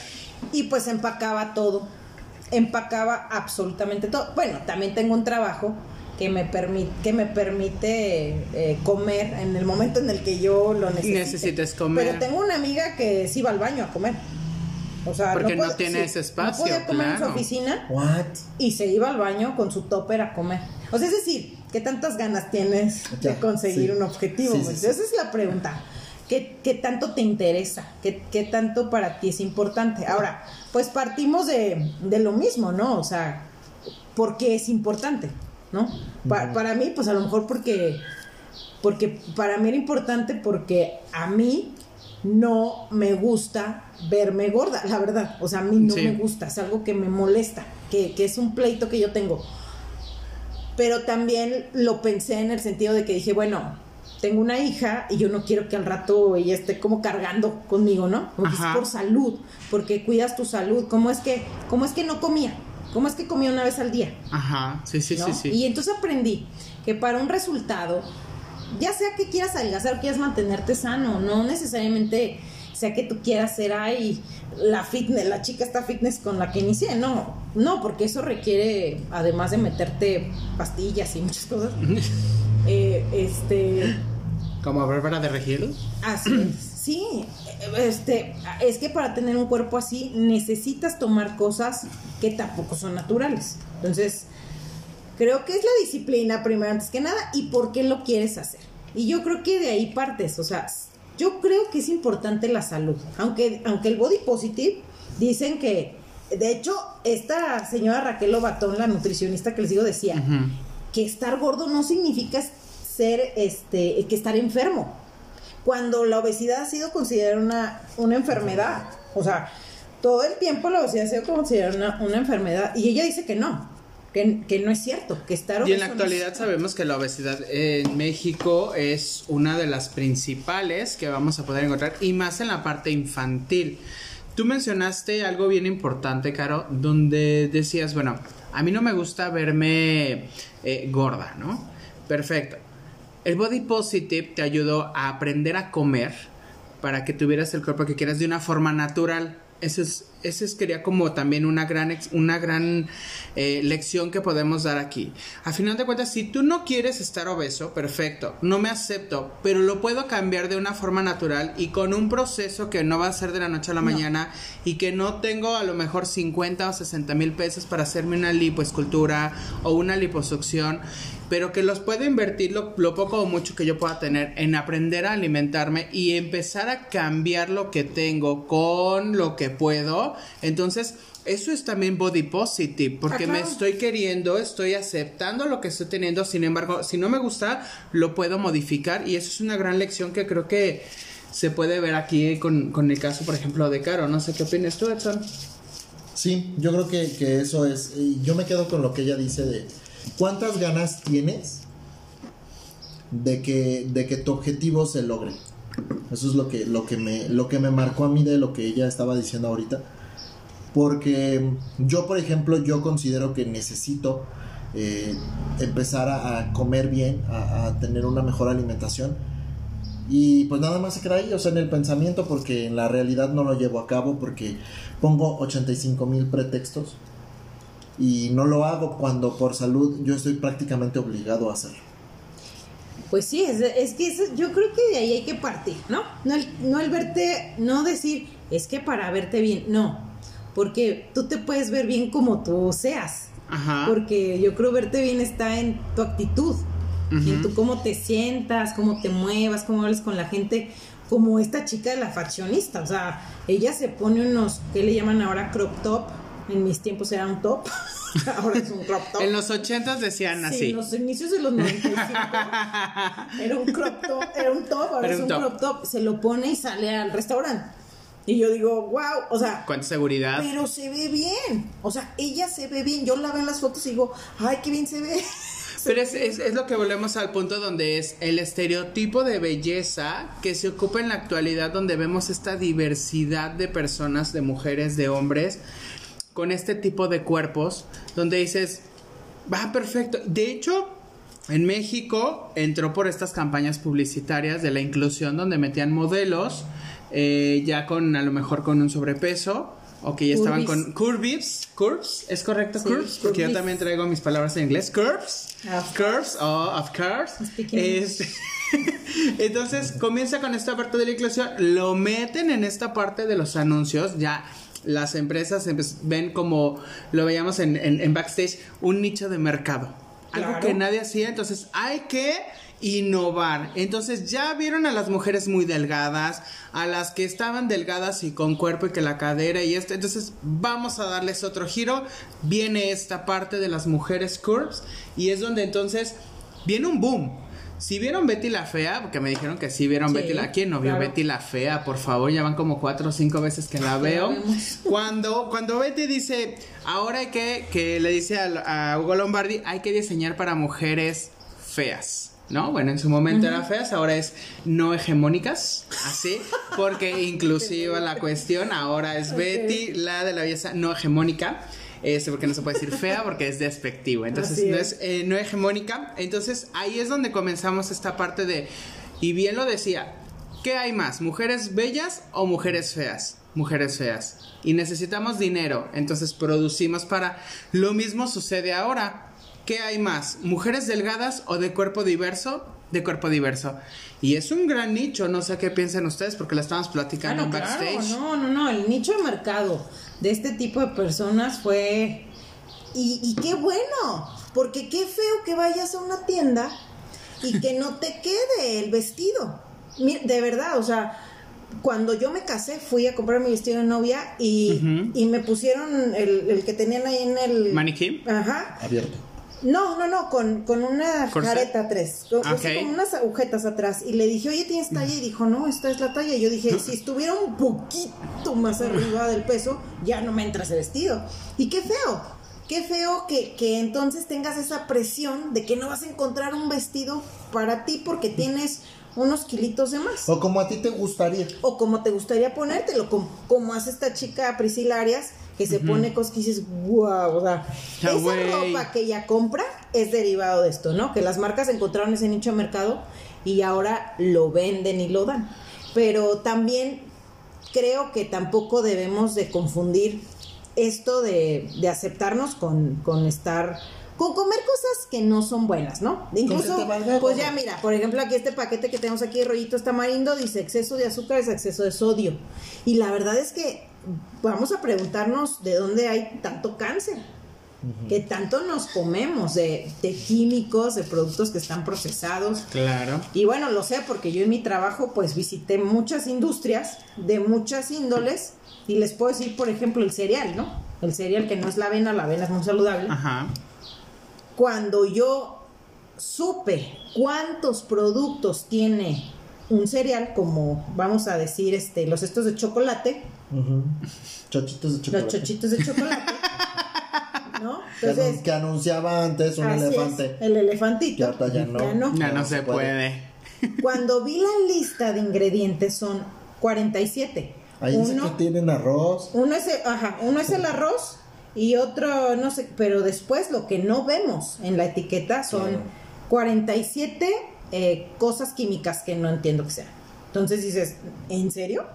S2: Y pues empacaba todo. Empacaba absolutamente todo. Bueno, también tengo un trabajo que me permite que me permite eh, comer en el momento en el que yo lo necesite.
S1: Necesites comer.
S2: Pero tengo una amiga que sí va al baño a comer. O sea,
S1: porque no, tiene ese espacio.
S2: No podía comer en su oficina.
S3: What?
S2: Y se iba al baño con su topper a comer. O sea, es decir, ¿qué tantas ganas tienes de conseguir un objetivo? Esa es la pregunta. ¿Qué, ¿Qué, tanto te interesa? ¿Qué, ¿Qué, tanto para ti es importante? Ahora, pues partimos de, de lo mismo, ¿no? O sea, ¿por qué es importante? ¿No? Para mí, pues a lo mejor porque, porque para mí era importante porque a mí no me gusta verme gorda, la verdad. O sea, a mí no me gusta, es algo que me molesta, que, que es un pleito que yo tengo. Pero también lo pensé en el sentido de que dije, bueno, tengo una hija y yo no quiero que al rato ella esté como cargando conmigo, ¿no? Porque es por salud, porque cuidas tu salud. ¿Cómo es que, cómo es que no comía? ¿Cómo es que comía una vez al día?
S1: Ajá, sí, sí, sí, sí.
S2: Y entonces aprendí que para un resultado, ya sea que quieras adelgazar o quieras mantenerte sano, no necesariamente sea que tú quieras ser ahí la fitness, la chica está fitness con la que inicié, no, no, porque eso requiere, además de meterte pastillas y muchas cosas, eh, este...
S1: ¿Como Bárbara de Regil?
S2: Así Sí, este, es que para tener un cuerpo así necesitas tomar cosas que tampoco son naturales. Entonces, creo que es la disciplina primero antes que nada y por qué lo quieres hacer. Y yo creo que de ahí partes, o sea, yo creo que es importante la salud. Aunque, aunque el body positive dicen que, de hecho, esta señora Raquel Lobatón, la nutricionista que les digo, decía que estar gordo no significa ser, este, que estar enfermo. Cuando la obesidad ha sido considerada una, una enfermedad. O sea, todo el tiempo la obesidad ha sido considerada una, una enfermedad. Y ella dice que no, que, no es cierto, que estar
S1: Y en la actualidad sabemos que la obesidad en México es una de las principales que vamos a poder encontrar y más en la parte infantil. Tú mencionaste algo bien importante, Caro, donde decías, bueno, a mí no me gusta verme eh, gorda, ¿no? Perfecto. El body positive te ayudó a aprender a comer para que tuvieras el cuerpo que quieras de una forma natural. Eso es, eso es quería como también una gran, una gran eh, lección que podemos dar aquí. A final de cuentas, si tú no quieres estar obeso, perfecto, no me acepto, pero lo puedo cambiar de una forma natural y con un proceso que no va a ser de la noche a la mañana y que no tengo a lo mejor 50 o 60 mil pesos para hacerme una lipoescultura o una liposucción pero que los puedo invertir lo, poco o mucho que yo pueda tener en aprender a alimentarme y empezar a cambiar lo que tengo con lo que puedo. Entonces, eso es también body positive, porque me estoy queriendo, estoy aceptando lo que estoy teniendo, sin embargo, si no me gusta, lo puedo modificar y eso es una gran lección que creo que se puede ver aquí con, con el caso, por ejemplo, de Caro. No sé qué opinas tú, Edson.
S3: Sí, yo creo que, que eso es, yo me quedo con lo que ella dice de ¿Cuántas ganas tienes de que, de que tu objetivo se logre? Eso es lo que, lo, que me, lo que me marcó a mí de lo que ella estaba diciendo ahorita. Porque yo, por ejemplo, yo considero que necesito eh, empezar a, comer bien, a, tener una mejor alimentación. Y pues nada más se queda ahí, o sea, en el pensamiento, porque en la realidad no lo llevo a cabo, porque pongo 85 mil pretextos y no lo hago cuando por salud yo estoy prácticamente obligado a hacerlo.
S2: Pues sí, es, es que yo creo que de ahí hay que partir, ¿no? No el, no el verte, no decir, es que para verte bien, no, porque tú te puedes ver bien como tú seas, Ajá. porque yo creo verte bien está en tu actitud, en tu cómo te sientas, cómo te muevas, cómo hables con la gente, como esta chica de la faccionista. O sea, ella se pone unos, ¿qué le llaman ahora? Crop top. En mis tiempos era un top. ahora es un crop top.
S1: En los ochentas decían
S2: Sí,
S1: así.
S2: en los inicios de los 95 era un crop top, era un top, ahora
S1: Era
S2: es
S1: un
S2: un
S1: top.
S2: crop top. Se lo pone y sale al restaurante. Y yo digo, wow, o sea,
S1: Cuánta seguridad.
S2: pero se ve bien. O sea, ella se ve bien. Yo la veo en las fotos y digo, ay, qué bien se ve.
S1: Pero es, es, es lo que volvemos al punto donde es el estereotipo de belleza que se ocupa en la actualidad, donde vemos esta diversidad de personas, de mujeres, de hombres, con este tipo de cuerpos, donde dices, va perfecto. De hecho, en México entró por estas campañas publicitarias de la inclusión, donde metían modelos, eh, ya con a lo mejor con un sobrepeso. O que ya estaban con curves, curves, ¿es correcto?
S2: Sí,
S1: curves, porque yo también traigo mis palabras en inglés. Curves,
S2: Of
S1: curves, oh, of course. Este, entonces comienza con esta parte de la inclusión, lo meten en esta parte de los anuncios, ya las empresas ven como lo veíamos en, en- en backstage, un nicho de mercado. Algo
S2: Claro.
S1: que nadie hacía, entonces hay que innovar. Entonces ya vieron a las mujeres muy delgadas, a las que estaban delgadas y con cuerpo y que la cadera y esto. Entonces vamos a darles otro giro. Viene esta parte de las mujeres curves y es donde entonces viene un boom. Si vieron Betty la Fea, porque me dijeron que sí vieron
S2: Sí,
S1: Betty la... ¿Quién no vio
S2: claro.
S1: Betty la Fea? Por favor, ya van como cuatro o cinco veces que la veo. Cuando, cuando Betty dice, ahora hay que, que le dice a, a Hugo Lombardi, hay que diseñar para mujeres feas. ¿No? Bueno, en su momento era feas, ahora es no hegemónicas, así, porque inclusiva la cuestión, ahora es Betty, la de la belleza no hegemónica, este, porque no se puede decir fea porque es despectivo, entonces
S2: Así
S1: no
S2: es.
S1: es eh, no hegemónica, entonces ahí es donde comenzamos esta parte de, y bien lo decía, ¿qué hay más? ¿Mujeres bellas o mujeres feas? Mujeres feas. Y necesitamos dinero, entonces producimos para... Lo mismo sucede ahora. ¿Qué hay más? ¿Mujeres delgadas o de cuerpo diverso? De cuerpo diverso. Y es un gran nicho, no sé qué piensan ustedes porque lo estamos platicando
S2: Bueno,
S1: en
S2: claro,
S1: backstage.
S2: no, no, no, el nicho de mercado de este tipo de personas fue... Y, y qué bueno, porque qué feo que vayas a una tienda y que no te quede el vestido. Mira, de verdad, o sea, cuando yo me casé fui a comprar mi vestido de novia y, y me pusieron el, el que tenían ahí en el...
S1: ¿Maniquí?
S2: Ajá.
S3: Abierto.
S2: No, no, no, con, con una careta atrás, con, así
S1: Ok.
S2: como unas agujetas atrás. Y le dije, oye, ¿tienes talla? Y dijo, no, esta es la talla. Y yo dije, si estuviera un poquito más arriba del peso, ya no me entra ese vestido. Y qué feo, qué feo que, que entonces tengas esa presión de que no vas a encontrar un vestido para ti porque tienes unos kilitos de más.
S3: O como a ti te gustaría.
S2: O como te gustaría ponértelo, como, como hace esta chica Priscila Arias, que se pone cosas que dices, wow, o sea,
S1: Ya,
S2: esa ropa que ella compra es derivado de esto, ¿no? Que las marcas encontraron ese nicho de mercado y ahora lo venden y lo dan. Pero también creo que tampoco debemos de confundir esto de, de aceptarnos con, con estar con comer cosas que no son buenas, ¿no? Incluso, pues ya mira, por ejemplo, aquí este paquete que tenemos aquí, rollitos tamarindo, dice exceso de azúcar es exceso de sodio. Y la verdad es que vamos a preguntarnos de dónde hay tanto cáncer. Que tanto nos comemos de, de químicos, de productos que están procesados.
S1: Claro.
S2: Y bueno, lo sé porque yo en mi trabajo pues visité muchas industrias de muchas índoles y les puedo decir, por ejemplo, el cereal, ¿no? El cereal que no es la avena, la avena es muy saludable.
S1: Ajá.
S2: Cuando yo supe cuántos productos tiene un cereal, como vamos a decir, este, los estos de chocolate,
S3: Chochitos de chocolate.
S2: los chochitos de chocolate, ¿no? Entonces,
S3: que anunciaba antes un
S2: es,
S3: elefante.
S2: el elefantito.
S3: Que ahorita ya no.
S2: Ya no.
S1: Ya no,
S3: No
S1: se
S3: se
S1: puede.
S2: Cuando vi la lista de ingredientes son 47.
S3: Ahí dice que
S2: uno,
S3: tienen arroz.
S2: uno es el, ajá, uno es el arroz y otro no sé, pero después lo que no vemos en la etiqueta son
S3: Claro.
S2: 47 eh, cosas químicas que no entiendo que sean. Entonces dices, ¿en serio?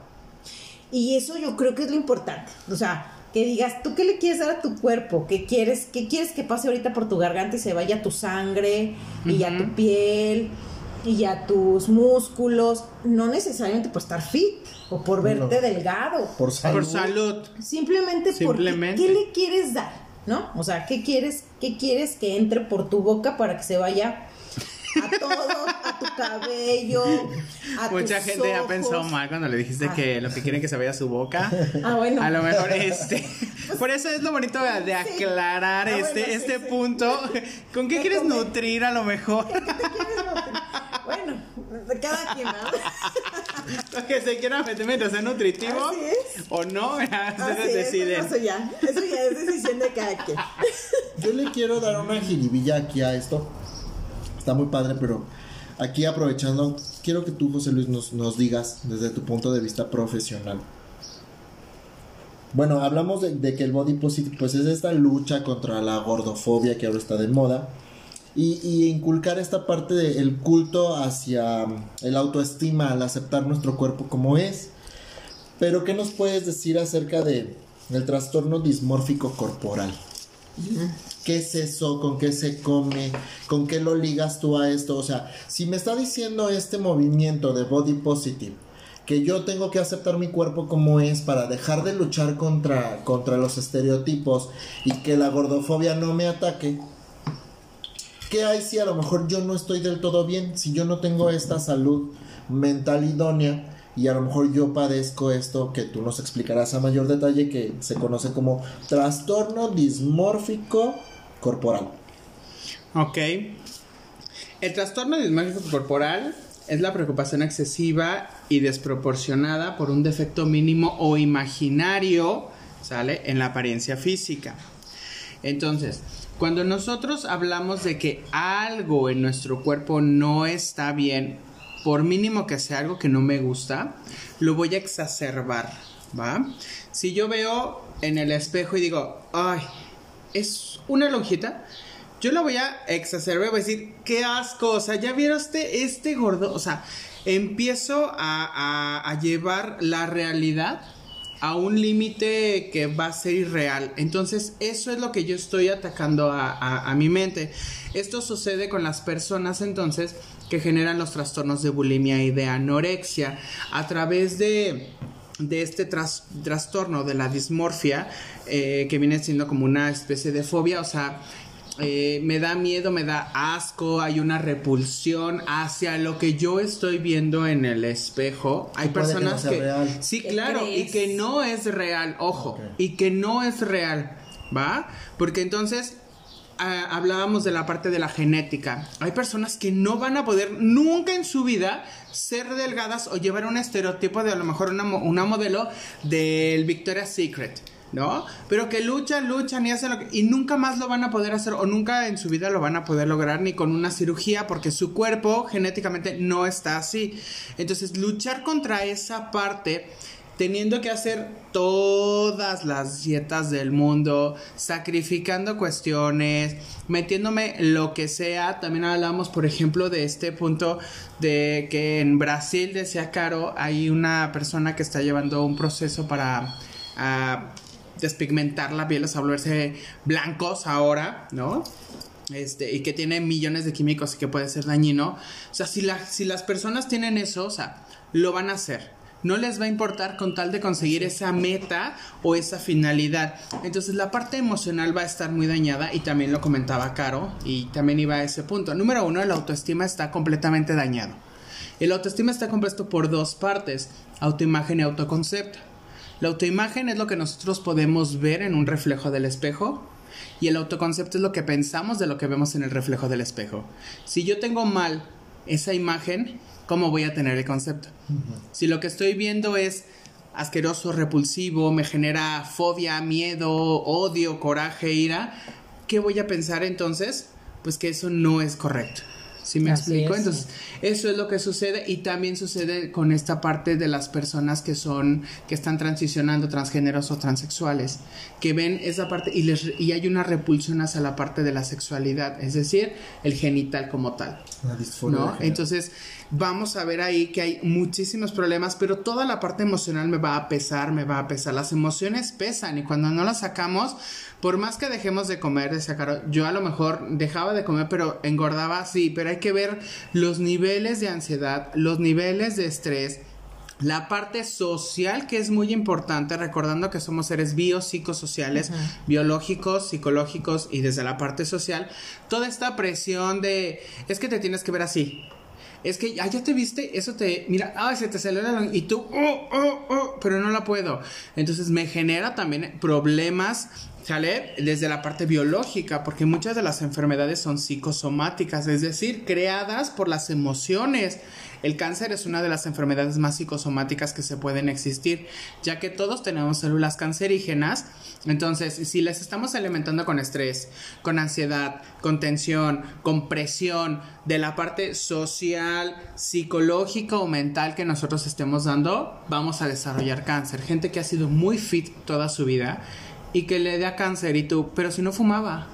S2: Y eso yo creo que es lo importante. O sea, que digas, ¿tú qué le quieres dar a tu cuerpo? ¿Qué quieres, qué quieres que pase ahorita por tu garganta y se vaya tu sangre y a tu piel y a tus músculos? No necesariamente por estar fit o por verte
S3: No.
S2: delgado.
S3: Por salud.
S1: Por salud.
S2: Simplemente,
S1: Simplemente.
S2: porque ¿qué le quieres dar? ¿No? O sea, ¿qué quieres, qué quieres que entre por tu boca para que se vaya a todo, a a tu cabello, a
S1: Mucha
S2: tus
S1: gente ya
S2: ojos.
S1: pensó mal cuando le dijiste
S2: Ah.
S1: que lo que quieren que se vea su boca.
S2: Ah, bueno.
S1: A lo mejor este. Por eso es lo bonito de, aclarar
S2: Ah, bueno,
S1: este,
S2: sí,
S1: este
S2: sí.
S1: punto. ¿Con qué
S2: ¿Qué
S1: quieres nutrir a lo mejor?
S2: Bueno, de cada quien, ¿no?
S1: Lo que se quiera meter mientras sea nutritivo
S2: Así es.
S1: o no, ustedes
S2: es,
S1: deciden.
S2: Eso ya, eso ya es decisión de cada quien.
S3: Yo le quiero dar una jiribilla aquí a esto. Está muy padre, pero aquí aprovechando, quiero que tú, José Luis, nos, nos digas desde tu punto de vista profesional. Bueno, hablamos de, de que el body positive pues es esta lucha contra la gordofobia que ahora está de moda y, y inculcar esta parte del culto hacia mm, el autoestima al aceptar nuestro cuerpo como es. Pero ¿qué nos puedes decir acerca de el trastorno dismórfico corporal? ¿Qué es eso? ¿Con qué se come? ¿Con qué lo ligas tú a esto? O sea, si me está diciendo este movimiento de body positive que yo tengo que aceptar mi cuerpo como es para dejar de luchar contra, contra los estereotipos y que la gordofobia no me ataque, ¿qué hay si a lo mejor yo no estoy del todo bien? Si yo no tengo esta salud mental idónea y a lo mejor yo padezco esto que tú nos explicarás a mayor detalle que se conoce como trastorno dismórfico corporal.
S1: Ok. El trastorno dismórfico corporal es la preocupación excesiva y desproporcionada por un defecto mínimo o imaginario, ¿sale? En la apariencia física. Entonces, cuando nosotros hablamos de que algo en nuestro cuerpo no está bien, por mínimo que sea algo que no me gusta, lo voy a exacerbar, ¿va? Si yo veo en el espejo y digo, ay, es una lonjita, yo lo voy a exacerbar, voy a decir, qué asco, o sea, ya vieron este, gordo, o sea, empiezo a, a- llevar la realidad a un límite que va a ser irreal. Entonces, eso es lo que yo estoy atacando a- a mi mente. Esto sucede con las personas entonces que generan los trastornos de bulimia y de anorexia a través de de este tras- trastorno de la dismorfia, eh, que viene siendo como una especie de fobia, o sea, eh, me da miedo, me da asco, hay una repulsión hacia lo que yo estoy viendo en el espejo. Hay
S3: puede que no
S1: personas que...
S3: real.
S1: Sí,
S2: ¿Qué
S1: claro,
S2: crees?
S1: y que no es real, ojo, y que no es real, ¿va? Porque entonces hablábamos de la parte de la genética. Hay personas que no van a poder nunca en su vida ser delgadas o llevar un estereotipo de a lo mejor una, una modelo del Victoria's Secret. ¿No? Pero que luchan, luchan y hacen lo que... Y nunca más lo van a poder hacer o nunca en su vida lo van a poder lograr ni con una cirugía porque su cuerpo genéticamente no está así. Entonces luchar contra esa parte teniendo que hacer todas las dietas del mundo, sacrificando cuestiones, metiéndome lo que sea. También hablamos, por ejemplo, de este punto de que en Brasil, decía Caro, hay una persona que está llevando un proceso para ah, despigmentar la piel, o sea, volverse blancos ahora, ¿no? este, y que tiene millones de químicos y que puede ser dañino. O sea, si, la- si las personas tienen eso, o sea, lo van a hacer. No les va a importar con tal de conseguir esa meta o esa finalidad. Entonces la parte emocional va a estar muy dañada y también lo comentaba Caro y también iba a ese punto. Número uno, la autoestima está completamente dañado. El autoestima está compuesto por dos partes, autoimagen y autoconcepto. La autoimagen es lo que nosotros podemos ver en un reflejo del espejo y el autoconcepto es lo que pensamos de lo que vemos en el reflejo del espejo. Si yo tengo mal esa imagen, ¿cómo voy a tener el concepto? Si lo que estoy viendo es asqueroso, repulsivo, me genera fobia, miedo, odio, coraje, ira, ¿qué voy a pensar entonces? Pues que eso no es correcto. ¿Sí me
S2: Así
S1: explico?
S2: es.
S1: Entonces, eso es lo que sucede y también sucede con esta parte de las personas que son que están transicionando transgéneros o transexuales, que ven esa parte y les y hay una repulsión hacia la parte de la sexualidad, es decir, el genital como tal.
S3: La disforia
S1: ¿no? Entonces, vamos a ver ahí que hay muchísimos problemas, pero toda la parte emocional me va a pesar, me va a pesar. Las emociones pesan y cuando no las sacamos, por más que dejemos de comer, decía Caro, yo a lo mejor dejaba de comer, pero engordaba, sí, pero hay que ver los niveles de ansiedad, los niveles de estrés. La parte social que es muy importante, recordando que somos seres biopsicosociales, biológicos, psicológicos y desde la parte social, toda esta presión de es que te tienes que ver así, es que, ah, ya te viste, eso te, mira, ah, se te la y tú, oh, oh, oh, pero no la puedo. Entonces me genera también problemas ¿Sale? Desde la parte biológica, porque muchas de las enfermedades son psicosomáticas, es decir, creadas por las emociones. El cáncer es una de las enfermedades más psicosomáticas que se pueden existir, ya que todos tenemos células cancerígenas. Entonces, si les estamos alimentando con estrés, con ansiedad, con tensión, con presión de la parte social, psicológica o mental que nosotros estemos dando, vamos a desarrollar cáncer. Gente que ha sido muy fit toda su vida y que le da cáncer y tú, pero si no fumaba,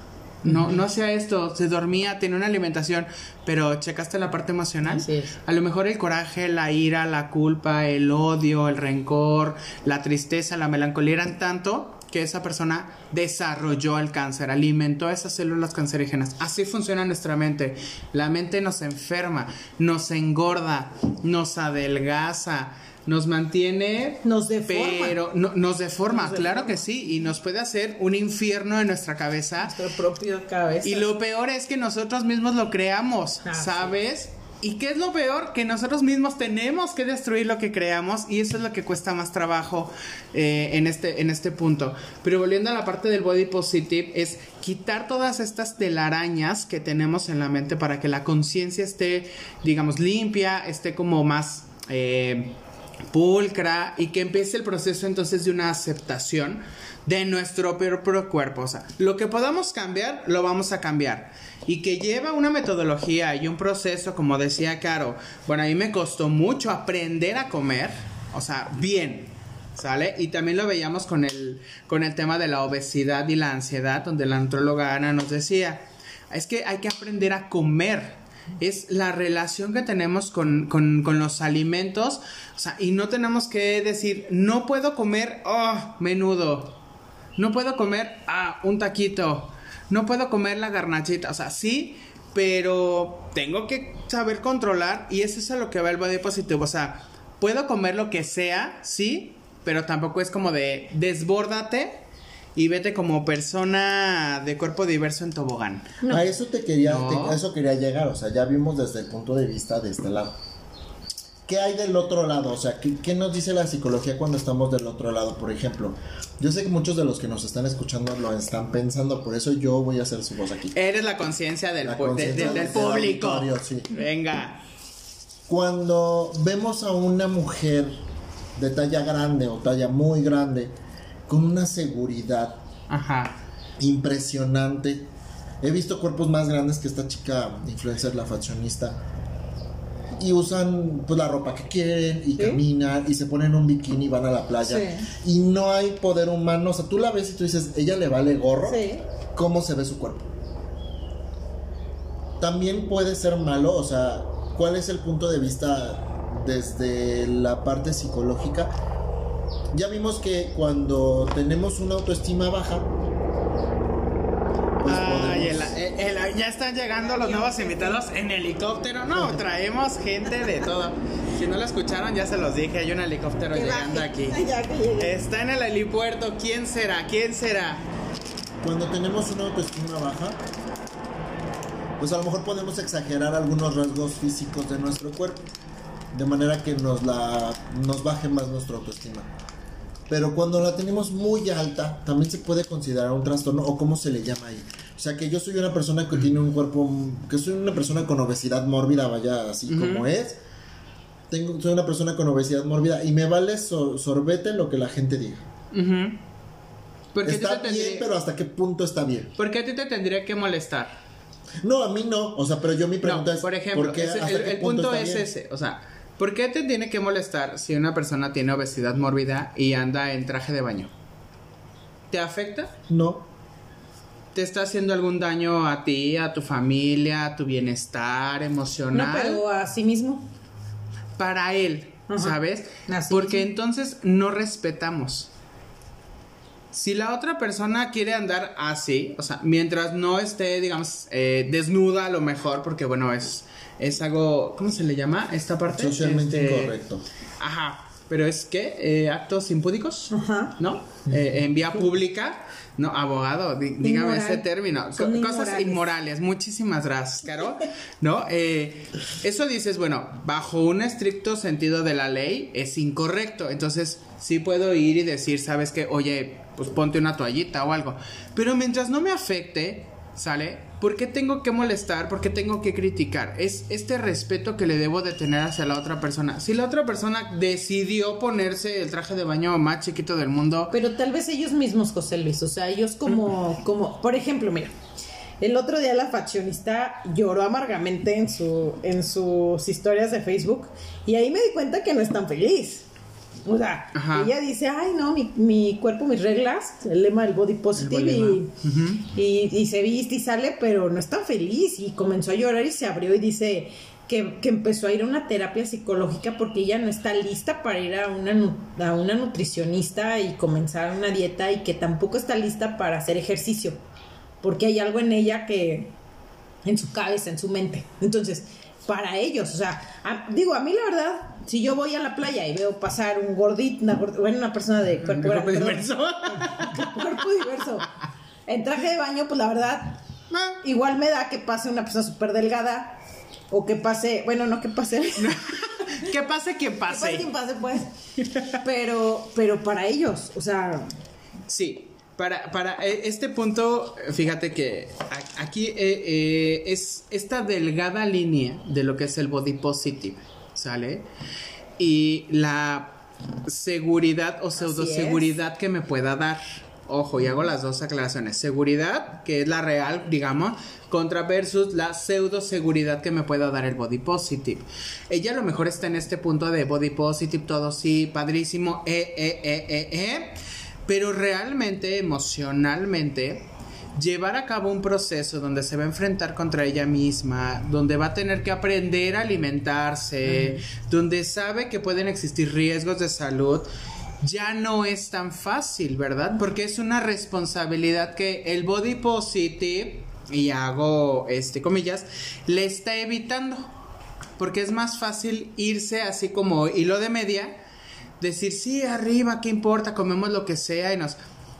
S1: no, no hacía esto, se dormía, tenía una alimentación, pero checaste la parte emocional. A lo mejor el coraje, la ira, la culpa, el odio, el rencor, la tristeza, la melancolía eran tanto que esa persona desarrolló el cáncer, alimentó esas células cancerígenas. Así funciona nuestra mente. La mente nos enferma, nos engorda, nos adelgaza, nos mantiene.
S2: Nos deforma.
S1: Pero nos, deforma, claro que sí. Y nos puede hacer un infierno en nuestra cabeza.
S2: Nuestra propia cabeza.
S1: Y lo peor es que nosotros mismos lo creamos, ah, ¿sabes? ¿Y qué es lo peor? Que nosotros mismos tenemos que destruir lo que creamos y eso es lo que cuesta más trabajo eh, en, este, en este punto. Pero volviendo a la parte del body positive, es quitar todas estas telarañas que tenemos en la mente para que la conciencia esté, digamos, limpia, esté como más... Eh, pulcra y que empiece el proceso entonces de una aceptación de nuestro propio cuerpo. O sea, lo que podamos cambiar, lo vamos a cambiar. Y que lleva una metodología y un proceso, como decía Caro. Bueno, a mí me costó mucho aprender a comer, o sea, bien, ¿sale? Y también lo veíamos con el, con el tema de la obesidad y la ansiedad, donde la antróloga Ana nos decía, es que hay que aprender a comer es la relación que tenemos con, los alimentos. O sea, y no tenemos que decir, no puedo comer, oh, menudo. No puedo comer, ah, un taquito. No puedo comer la garnachita. O sea, sí, pero tengo que saber controlar y eso es a lo que va el body positivo. O sea, puedo comer lo que sea, sí, pero tampoco es como de desbórdate y vete como persona de cuerpo diverso en tobogán.
S3: A eso te quería, eso quería llegar, o sea, ya vimos desde el punto de vista de este lado. ¿Qué hay del otro lado? O sea, ¿qué, nos dice la psicología cuando estamos del otro lado? Por ejemplo, yo sé que muchos de los que nos están escuchando lo están pensando, por eso yo voy a hacer su voz aquí.
S1: Eres la conciencia del, del público. Venga.
S3: Cuando vemos a una mujer de talla grande o talla muy grande, con una seguridad impresionante. He visto cuerpos más grandes que esta chica influencer, la faccionista. Y usan pues la ropa que quieren y caminan y se ponen un bikini y van a la playa. Y no hay poder humano. O sea, tú la ves y tú dices, ella le vale gorro. ¿Cómo se ve su cuerpo? También puede ser malo. O sea, ¿cuál es el punto de vista desde la parte psicológica? Ya vimos que cuando tenemos una autoestima baja,
S1: pues ya están llegando los nuevos invitados en helicóptero. No, traemos gente de todo. Si no lo escucharon, ya se los dije. Hay un helicóptero llegando aquí. Está en el helipuerto. ¿Quién será? ¿Quién será?
S3: Cuando tenemos una autoestima baja, pues a lo mejor podemos exagerar algunos rasgos físicos de nuestro cuerpo. De manera que nos, la, nos baje más nuestra autoestima. Pero cuando la tenemos muy alta, también se puede considerar un trastorno o cómo se le llama ahí. O sea, que yo soy una persona que tiene un cuerpo, que soy una persona con obesidad mórbida, vaya, así como es. Tengo, soy una persona con obesidad mórbida y me vale sorbete lo que la gente diga. está bien, pero ¿hasta qué punto está bien?
S1: Porque a ti te tendría que molestar.
S3: No, a mí no. O sea, pero yo mi pregunta es.
S1: Por ejemplo, el, punto, es ese. O sea, ¿Por qué te tiene que molestar si una persona tiene obesidad mórbida y anda en traje de baño? ¿Te afecta?
S3: No.
S1: ¿Te está haciendo algún daño a ti, a tu familia, a tu bienestar emocional?
S2: No, pero a sí mismo.
S1: Para él, ¿sabes? Porque entonces no respetamos. Si la otra persona quiere andar así, o sea, mientras no esté, digamos, eh, desnuda a lo mejor, porque bueno, es es algo, ¿cómo se le llama esta parte?
S3: Socialmente este, incorrecto.
S1: Ajá. pero es que eh, actos impúdicos,
S2: Ajá.
S1: ¿no? Eh, en vía pública, no, abogado, di- dígame
S2: Inmoral.
S1: ese término, cosas
S2: inmorales.
S1: inmorales, muchísimas gracias, Caro, ¿no? Eh, eso dices, bueno, bajo un estricto sentido de la ley es incorrecto, entonces sí puedo ir y decir, ¿sabes qué? Oye, pues ponte una toallita o algo, pero mientras no me afecte, ¿sale? ¿Por qué tengo que molestar? ¿Por qué tengo que criticar? Es este respeto que le debo de tener hacia la otra persona. Si la otra persona decidió ponerse el traje de baño más chiquito del mundo,
S2: Pero tal vez ellos mismos, José Luis, o sea, ellos como, como, por ejemplo, mira, el otro día la faccionista lloró amargamente en su, en sus historias de Facebook y ahí me di cuenta que no es tan feliz. O sea,
S1: Ajá.
S2: ella dice, ay no, mi, mi cuerpo, mis reglas, el lema del body positive y,
S1: lema. Ujú.
S2: y, y se viste y sale, pero no es tan feliz y comenzó a llorar y se abrió y dice que, que empezó a ir a una terapia psicológica porque ella no está lista para ir a una, a una nutricionista y comenzar una dieta y que tampoco está lista para hacer ejercicio porque hay algo en ella que en su cabeza, en su mente. Entonces, para ellos, o sea, a- digo, a mí la verdad, si yo voy a la playa y veo pasar un gordito, una, bueno, una persona de cuerpo,
S1: cuerpo diverso.
S2: cuerpo diverso, en traje de baño, pues la verdad, igual me da que pase una persona súper delgada o que pase, bueno, no que pase, que
S1: que pase quien
S2: pase.
S1: pase.
S2: quien pase, pues, pero, pero para ellos, o sea,
S1: Sí, para, para eh, este punto, fíjate que aquí eh, eh, es esta delgada línea de lo que es el body positive, ¿sale? Y la seguridad o pseudo seguridad que me pueda dar. Ojo, y hago las dos aclaraciones. Seguridad, que es la real, digamos, contra versus la pseudo seguridad que me pueda dar el body positive. Ella a lo mejor está en este punto de body positive, todo sí, padrísimo, eh, eh, eh, eh, eh. Pero realmente, emocionalmente, llevar a cabo un proceso donde se va a enfrentar contra ella misma, donde va a tener que aprender a alimentarse, donde sabe que pueden existir riesgos de salud, ya no es tan fácil, ¿verdad? Porque es una responsabilidad que el body positive, y hago este comillas, le está evitando. Porque es más fácil irse así como hilo de media, decir, sí, arriba, ¿qué importa? Comemos lo que sea y nos...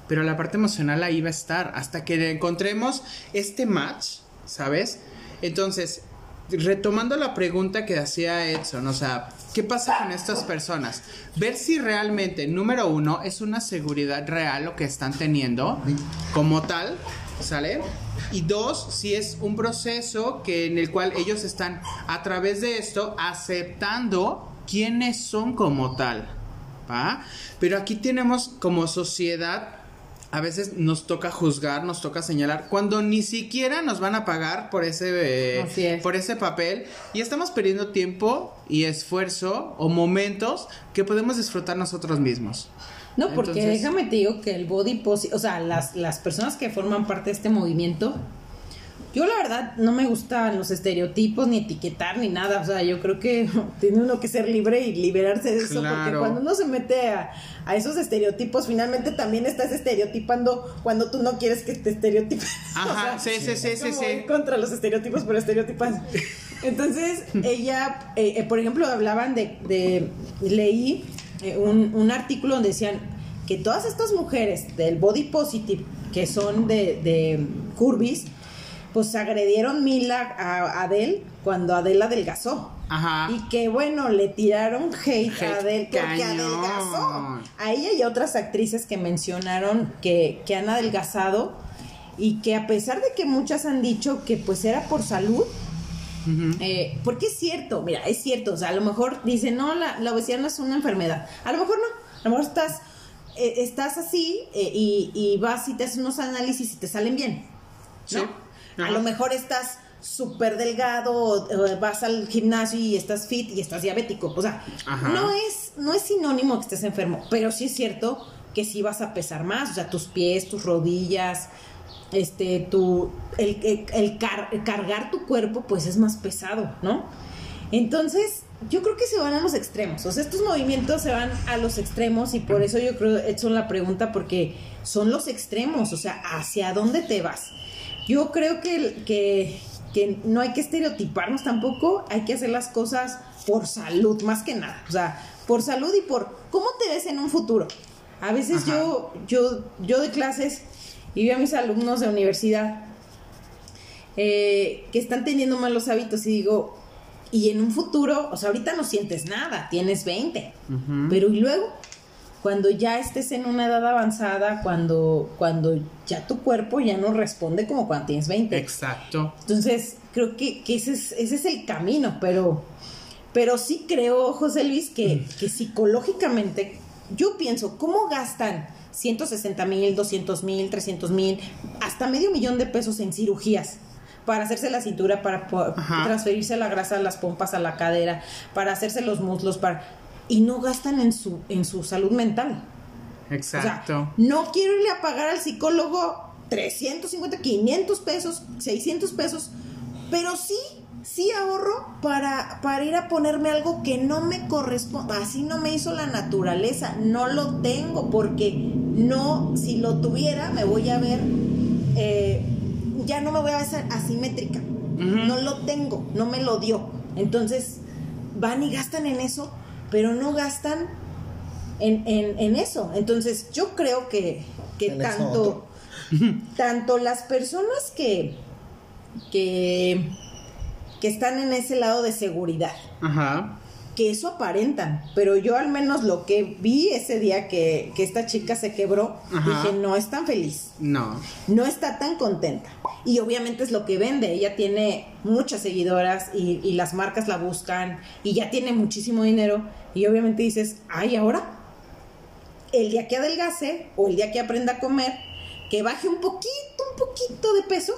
S1: Pero la parte emocional ahí va a estar hasta que encontremos este match, ¿sabes? Entonces, retomando la pregunta que hacía Edson, o sea, ¿qué pasa con estas personas? Ver si realmente, número uno, es una seguridad real lo que están teniendo como tal, ¿sale? Y dos, si es un proceso que en el cual ellos están a través de esto aceptando quiénes son como tal, ¿va? Pero aquí tenemos como sociedad a veces nos toca juzgar, nos toca señalar, cuando ni siquiera nos van a pagar por ese, eh,
S2: es.
S1: por ese papel y estamos perdiendo tiempo y esfuerzo o momentos que podemos disfrutar nosotros mismos.
S2: No, porque
S1: Entonces-
S2: déjame te digo que el body positive, o sea, las, las personas que forman parte de este movimiento, yo la verdad no me gustan los estereotipos, ni etiquetar, ni nada. O sea, yo creo que tiene uno que ser libre y liberarse de eso, porque cuando uno se mete a, a esos estereotipos, finalmente también estás estereotipando cuando tú no quieres que te estereotipen.
S1: Ajá, sí, sí, sí, sí, sí.
S2: contra los estereotipos, pero estereotipas. Entonces, ella, eh, eh, por ejemplo, hablaban de, de leí eh, un, un artículo donde decían que todas estas mujeres del body positive, que son de, de curvis, pues agredieron mil a, a Adele cuando Adele adelgazó.
S1: Ajá.
S2: Y que bueno, le tiraron hate,
S1: Hate
S2: a Adele porque adelgazó. A ella y a otras actrices que mencionaron que, que han adelgazado y que a pesar de que muchas han dicho que pues era por salud,
S1: Ujú.
S2: eh, porque es cierto, mira, es cierto, o sea, a lo mejor dicen, no, la, la obesidad no es una enfermedad. A lo mejor no, a lo mejor estás, eh, estás así eh, y, y vas y te haces unos análisis y te salen bien. ¿no?
S1: Sí.
S2: A lo mejor estás súper delgado, vas al gimnasio y estás fit y estás diabético. O sea,
S1: Ajá.
S2: no es, no es sinónimo que estés enfermo, pero sí es cierto que sí vas a pesar más, o sea, tus pies, tus rodillas, este, tu, el, el- el car- el cargar tu cuerpo, pues es más pesado, ¿no? Entonces, yo creo que se van a los extremos, o sea, estos movimientos se van a los extremos y por eso yo creo, he hecho la pregunta, porque son los extremos, o sea, ¿hacia dónde te vas? Yo creo que, que, que no hay que estereotiparnos tampoco, hay que hacer las cosas por salud, más que nada. O sea, por salud y por cómo te ves en un futuro. A veces yo, yo, yo de clases y veo a mis alumnos de universidad eh, que están teniendo malos hábitos y digo, y en un futuro, o sea, ahorita no sientes nada, tienes 20, pero y luego, cuando ya estés en una edad avanzada, cuando, cuando ya tu cuerpo ya no responde como cuando tienes 20.
S1: Exacto.
S2: Entonces, creo que, ese, es, ese es el camino, pero, pero sí creo, José Luis, que, que psicológicamente, yo pienso, ¿cómo gastan 160 mil, 200 mil, 300 mil, hasta medio millón de pesos en cirugías? para hacerse la cintura, para transferirse la grasa a las pompas, a la cadera, para hacerse los muslos, para y no gastan en su en su salud mental.
S1: Exacto.
S2: no quiero irle a pagar al psicólogo 350, 500 pesos, 600 pesos, pero sí sí ahorro para, para ir a ponerme algo que no me corresponde, así no me hizo la naturaleza, no lo tengo porque no, si lo tuviera me voy a ver eh, ya no me voy a ver asimétrica. No lo tengo, no me lo dio. Entonces, van y gastan en eso, pero no gastan en, eso. Entonces, yo creo que, que tanto, tanto las personas que, que, que están en ese lado de seguridad, Ajá que eso aparentan, pero yo al menos lo que vi ese día que, esta chica se quebró, dije, no es tan feliz.
S1: No.
S2: No está tan contenta. Y obviamente es lo que vende. Ella tiene muchas seguidoras y, y las marcas la buscan y ya tiene muchísimo dinero. Y obviamente dices, ay, ahora, el día que adelgace o el día que aprenda a comer, que baje un poquito, un poquito de peso,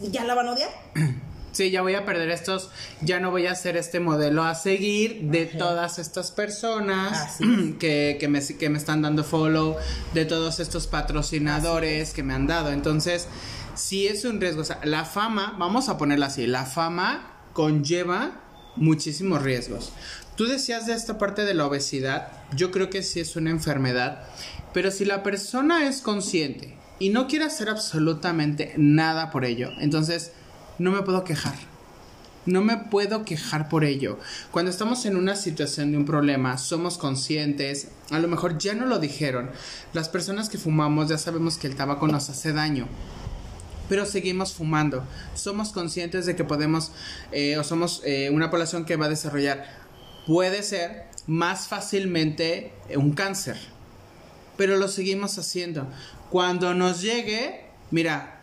S2: ya la van a odiar.
S1: sí, ya voy a perder estos, ya no voy a hacer este modelo a seguir de todas estas personas que, que, me, que me están dando follow, de todos estos patrocinadores que me han dado. Entonces, sí es un riesgo. O sea, la fama, vamos a ponerla así, la fama conlleva muchísimos riesgos. Tú decías de esta parte de la obesidad, yo creo que sí es una enfermedad, pero si la persona es consciente y no quiere hacer absolutamente nada por ello, entonces no me puedo quejar. No me puedo quejar por ello. Cuando estamos en una situación de un problema, somos conscientes, a lo mejor ya no lo dijeron. Las personas que fumamos ya sabemos que el tabaco nos hace daño. Pero seguimos fumando. Somos conscientes de que podemos, eh, o somos eh, una población que va a desarrollar, puede ser más fácilmente un cáncer. Pero lo seguimos haciendo. Cuando nos llegue, mira,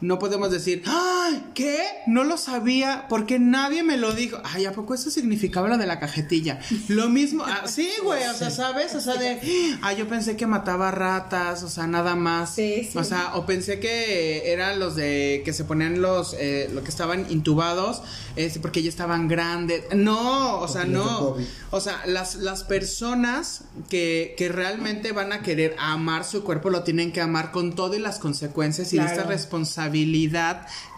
S1: no podemos decir, ¡ay! ¿Qué? No lo sabía porque nadie me lo dijo. Ay, ¿a poco eso significaba lo de la cajetilla? Lo mismo, ah, sí, güey, o sea, ¿sabes? O sea, de, ah, yo pensé que mataba ratas, o sea, nada más. Sí, sí. O sea, o pensé que eran los de que se ponían los, eh, lo que estaban intubados, este, porque ya estaban grandes. No, o sea, no. O sea, las, las personas que, que realmente van a querer amar su cuerpo lo tienen que amar con todas las consecuencias y esta responsabilidad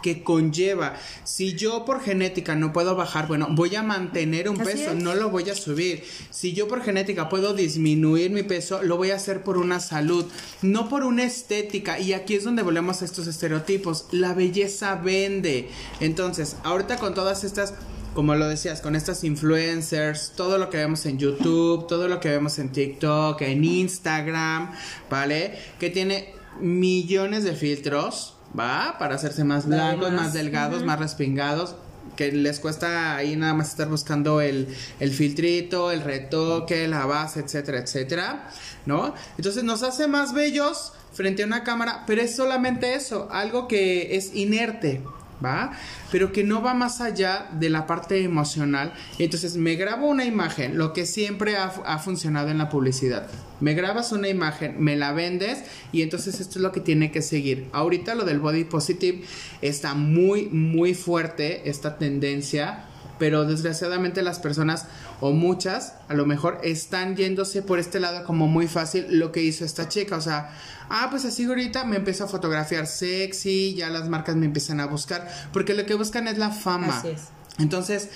S1: que conlleva. Si yo por genética no puedo bajar, bueno, voy a mantener un peso, no lo voy a subir. Si yo por genética puedo disminuir mi peso, lo voy a hacer por una salud, no por una estética. Y aquí es donde volvemos a estos estereotipos. La belleza vende. Entonces, ahorita con todas estas como lo decías, con estas influencers, todo lo que vemos en YouTube, todo lo que vemos en TikTok, en Instagram, ¿vale? Que tiene millones de filtros, ¿va? Para hacerse más blancos, más, delgados, más respingados que les cuesta ahí nada más estar buscando el, el, filtrito, el retoque, la base, etcétera, etcétera, ¿no? Entonces nos hace más bellos frente a una cámara, pero es solamente eso, algo que es inerte, ¿va? Pero que no va más allá de la parte emocional. Entonces me grabo una imagen, lo que siempre ha, ha, funcionado en la publicidad. Me grabas una imagen, me la vendes y entonces esto es lo que tiene que seguir. Ahorita lo del body positive está muy, muy fuerte, esta tendencia pero desgraciadamente las personas o muchas a lo mejor están yéndose por este lado como muy fácil lo que hizo esta chica, o sea, ah, pues así ahorita me empiezo a fotografiar sexy, ya las marcas me empiezan a buscar, porque lo que buscan es la fama. Así es. Entonces,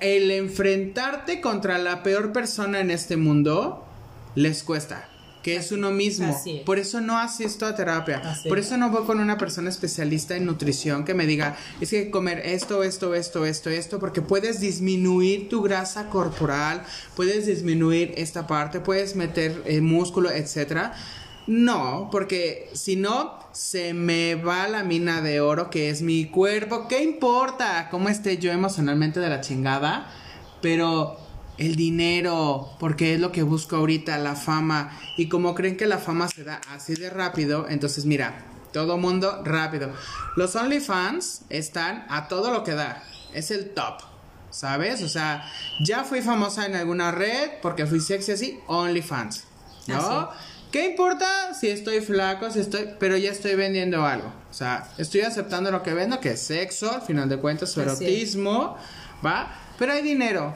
S1: el enfrentarte contra la peor persona en este mundo les cuesta que es uno mismo.
S2: Así es.
S1: Por eso no asisto a terapia.
S2: Así
S1: Por
S2: es.
S1: eso no voy con una persona especialista en nutrición que me diga, es que comer esto, esto, esto, esto, esto, porque puedes disminuir tu grasa corporal, puedes disminuir esta parte, puedes meter eh, músculo, etcétera. No, porque si no, se me va la mina de oro que es mi cuerpo. ¿Qué importa cómo esté yo emocionalmente de la chingada? Pero el dinero, porque es lo que busco ahorita, la fama. Y como creen que la fama se da así de rápido, entonces mira, todo mundo rápido. Los OnlyFans están a todo lo que da. Es el top. ¿Sabes? O sea, ya fui famosa en alguna red porque fui sexy así, OnlyFans. ¿No?
S2: Así.
S1: ¿Qué importa si estoy flaco, si estoy, pero ya estoy vendiendo algo? O sea, estoy aceptando lo que vendo, que es sexo, al final de cuentas, su erotismo, ¿va? Pero hay dinero.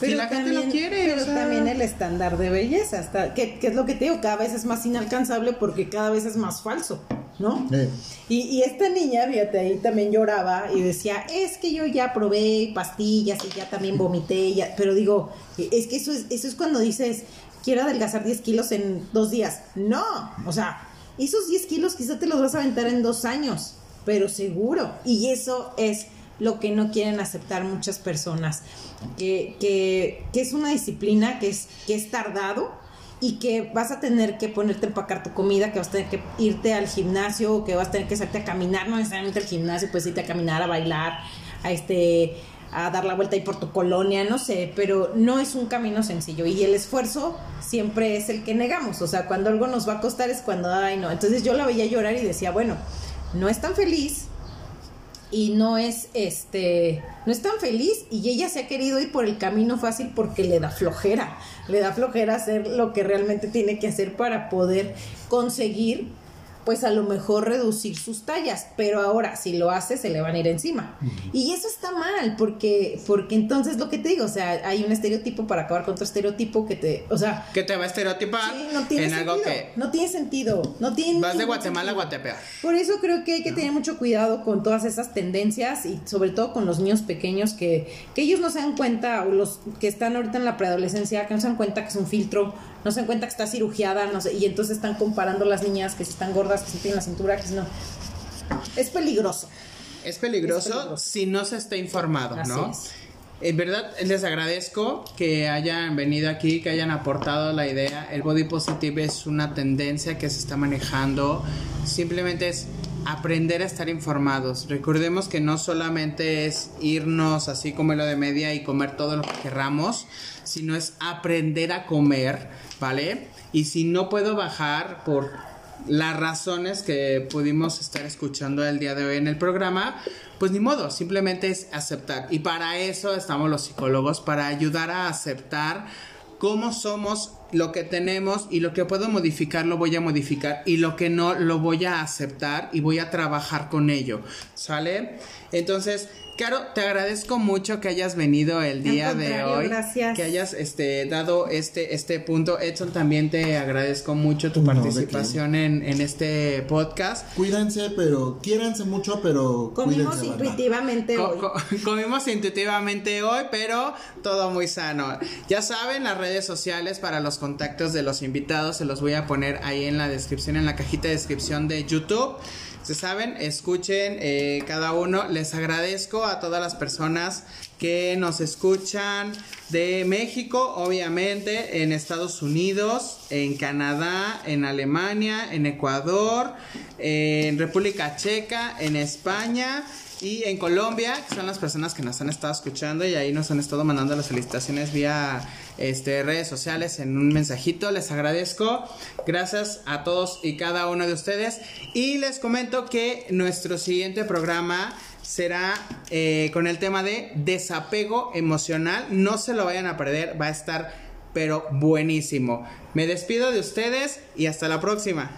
S1: Si la gente lo quiere,
S2: pero
S1: o sea,
S2: también el estándar de belleza, hasta, que, que es lo que te digo, cada vez es más inalcanzable porque cada vez es más falso, ¿no?
S3: Eh,
S2: Y, y esta niña, fíjate, ahí también lloraba y decía, es que yo ya probé pastillas y ya también vomité, ya, pero digo, es que eso es, eso es cuando dices, quiero adelgazar 10 kilos en dos días. No, o sea, esos 10 kilos quizá te los vas a aventar en dos años, pero seguro. Y eso es lo que no quieren aceptar muchas personas, que, que, que es una disciplina que es, que es tardado y que vas a tener que ponerte a empacar tu comida, que vas a tener que irte al gimnasio, que vas a tener que salirte a caminar, no necesariamente al gimnasio, pues irte a caminar, a bailar, a este a dar la vuelta ahí por tu colonia, no sé, pero no es un camino sencillo y el esfuerzo siempre es el que negamos, o sea, cuando algo nos va a costar es cuando, ay no, entonces yo la veía llorar y decía, bueno, no es tan feliz, y no es este no es tan feliz y ella se ha querido ir por el camino fácil porque le da flojera. Le da flojera hacer lo que realmente tiene que hacer para poder conseguir pues a lo mejor reducir sus tallas, pero ahora si lo hace se le van a ir encima. Y eso está mal, porque porque entonces lo que te digo, o sea, hay un estereotipo para acabar con otro estereotipo que te, o sea,
S1: que te va a estereotipar
S2: sí, no tiene
S1: en
S2: sentido,
S1: algo que
S2: no tiene sentido, no tiene
S1: vas de Guatemala a. Guatepeor.
S2: Por eso creo que hay que tener mucho cuidado con todas esas tendencias y sobre todo con los niños pequeños que, que ellos no se dan cuenta, o los que están ahorita en la preadolescencia, que no se dan cuenta que es un filtro, no se dan cuenta que está cirugiada, no sé, y entonces están comparando las niñas que si están gordas, que si tienen la cintura, que no. Es peligroso.
S1: Es peligroso,
S2: Es peligroso.
S1: si no se está informado,
S2: Así
S1: ¿no?
S2: es.
S1: En verdad, les agradezco que hayan venido aquí, que hayan aportado la idea. El body positive es una tendencia que se está manejando. Simplemente es aprender a estar informados. Recordemos que no solamente es irnos así como en lo de media y comer todo lo que querramos, sino es aprender a comer, ¿vale? Y si no puedo bajar por las razones que pudimos estar escuchando el día de hoy en el programa, pues ni modo, simplemente es aceptar. Y para eso estamos los psicólogos, para ayudar a aceptar cómo somos, lo que tenemos y lo que puedo modificar lo voy a modificar y lo que no lo voy a aceptar y voy a trabajar con ello. ¿Sale? Entonces, Caro, te agradezco mucho que hayas venido el día de hoy.
S2: gracias.
S1: Que hayas este, dado este, este punto. Edson, también te agradezco mucho tu participación en, en este podcast.
S3: Cuídense, pero quiéranse mucho, pero
S2: Comimos intuitivamente hoy.
S1: co- comimos intuitivamente hoy, pero todo muy sano. Ya saben, las redes sociales para los contactos de los invitados se los voy a poner ahí en la descripción, en la cajita de descripción de YouTube. Se saben, escuchen eh, cada uno. Les agradezco a todas las personas que nos escuchan de México, obviamente, en Estados Unidos, en Canadá, en Alemania, en Ecuador, en República Checa, en España. Y en Colombia, que son las personas que nos han estado escuchando y ahí nos han estado mandando las felicitaciones vía este, redes sociales en un mensajito. Les agradezco. Gracias a todos y cada uno de ustedes. Y les comento que nuestro siguiente programa será eh, con el tema de desapego emocional. No se lo vayan a perder, va a estar pero buenísimo. Me despido de ustedes y hasta la próxima.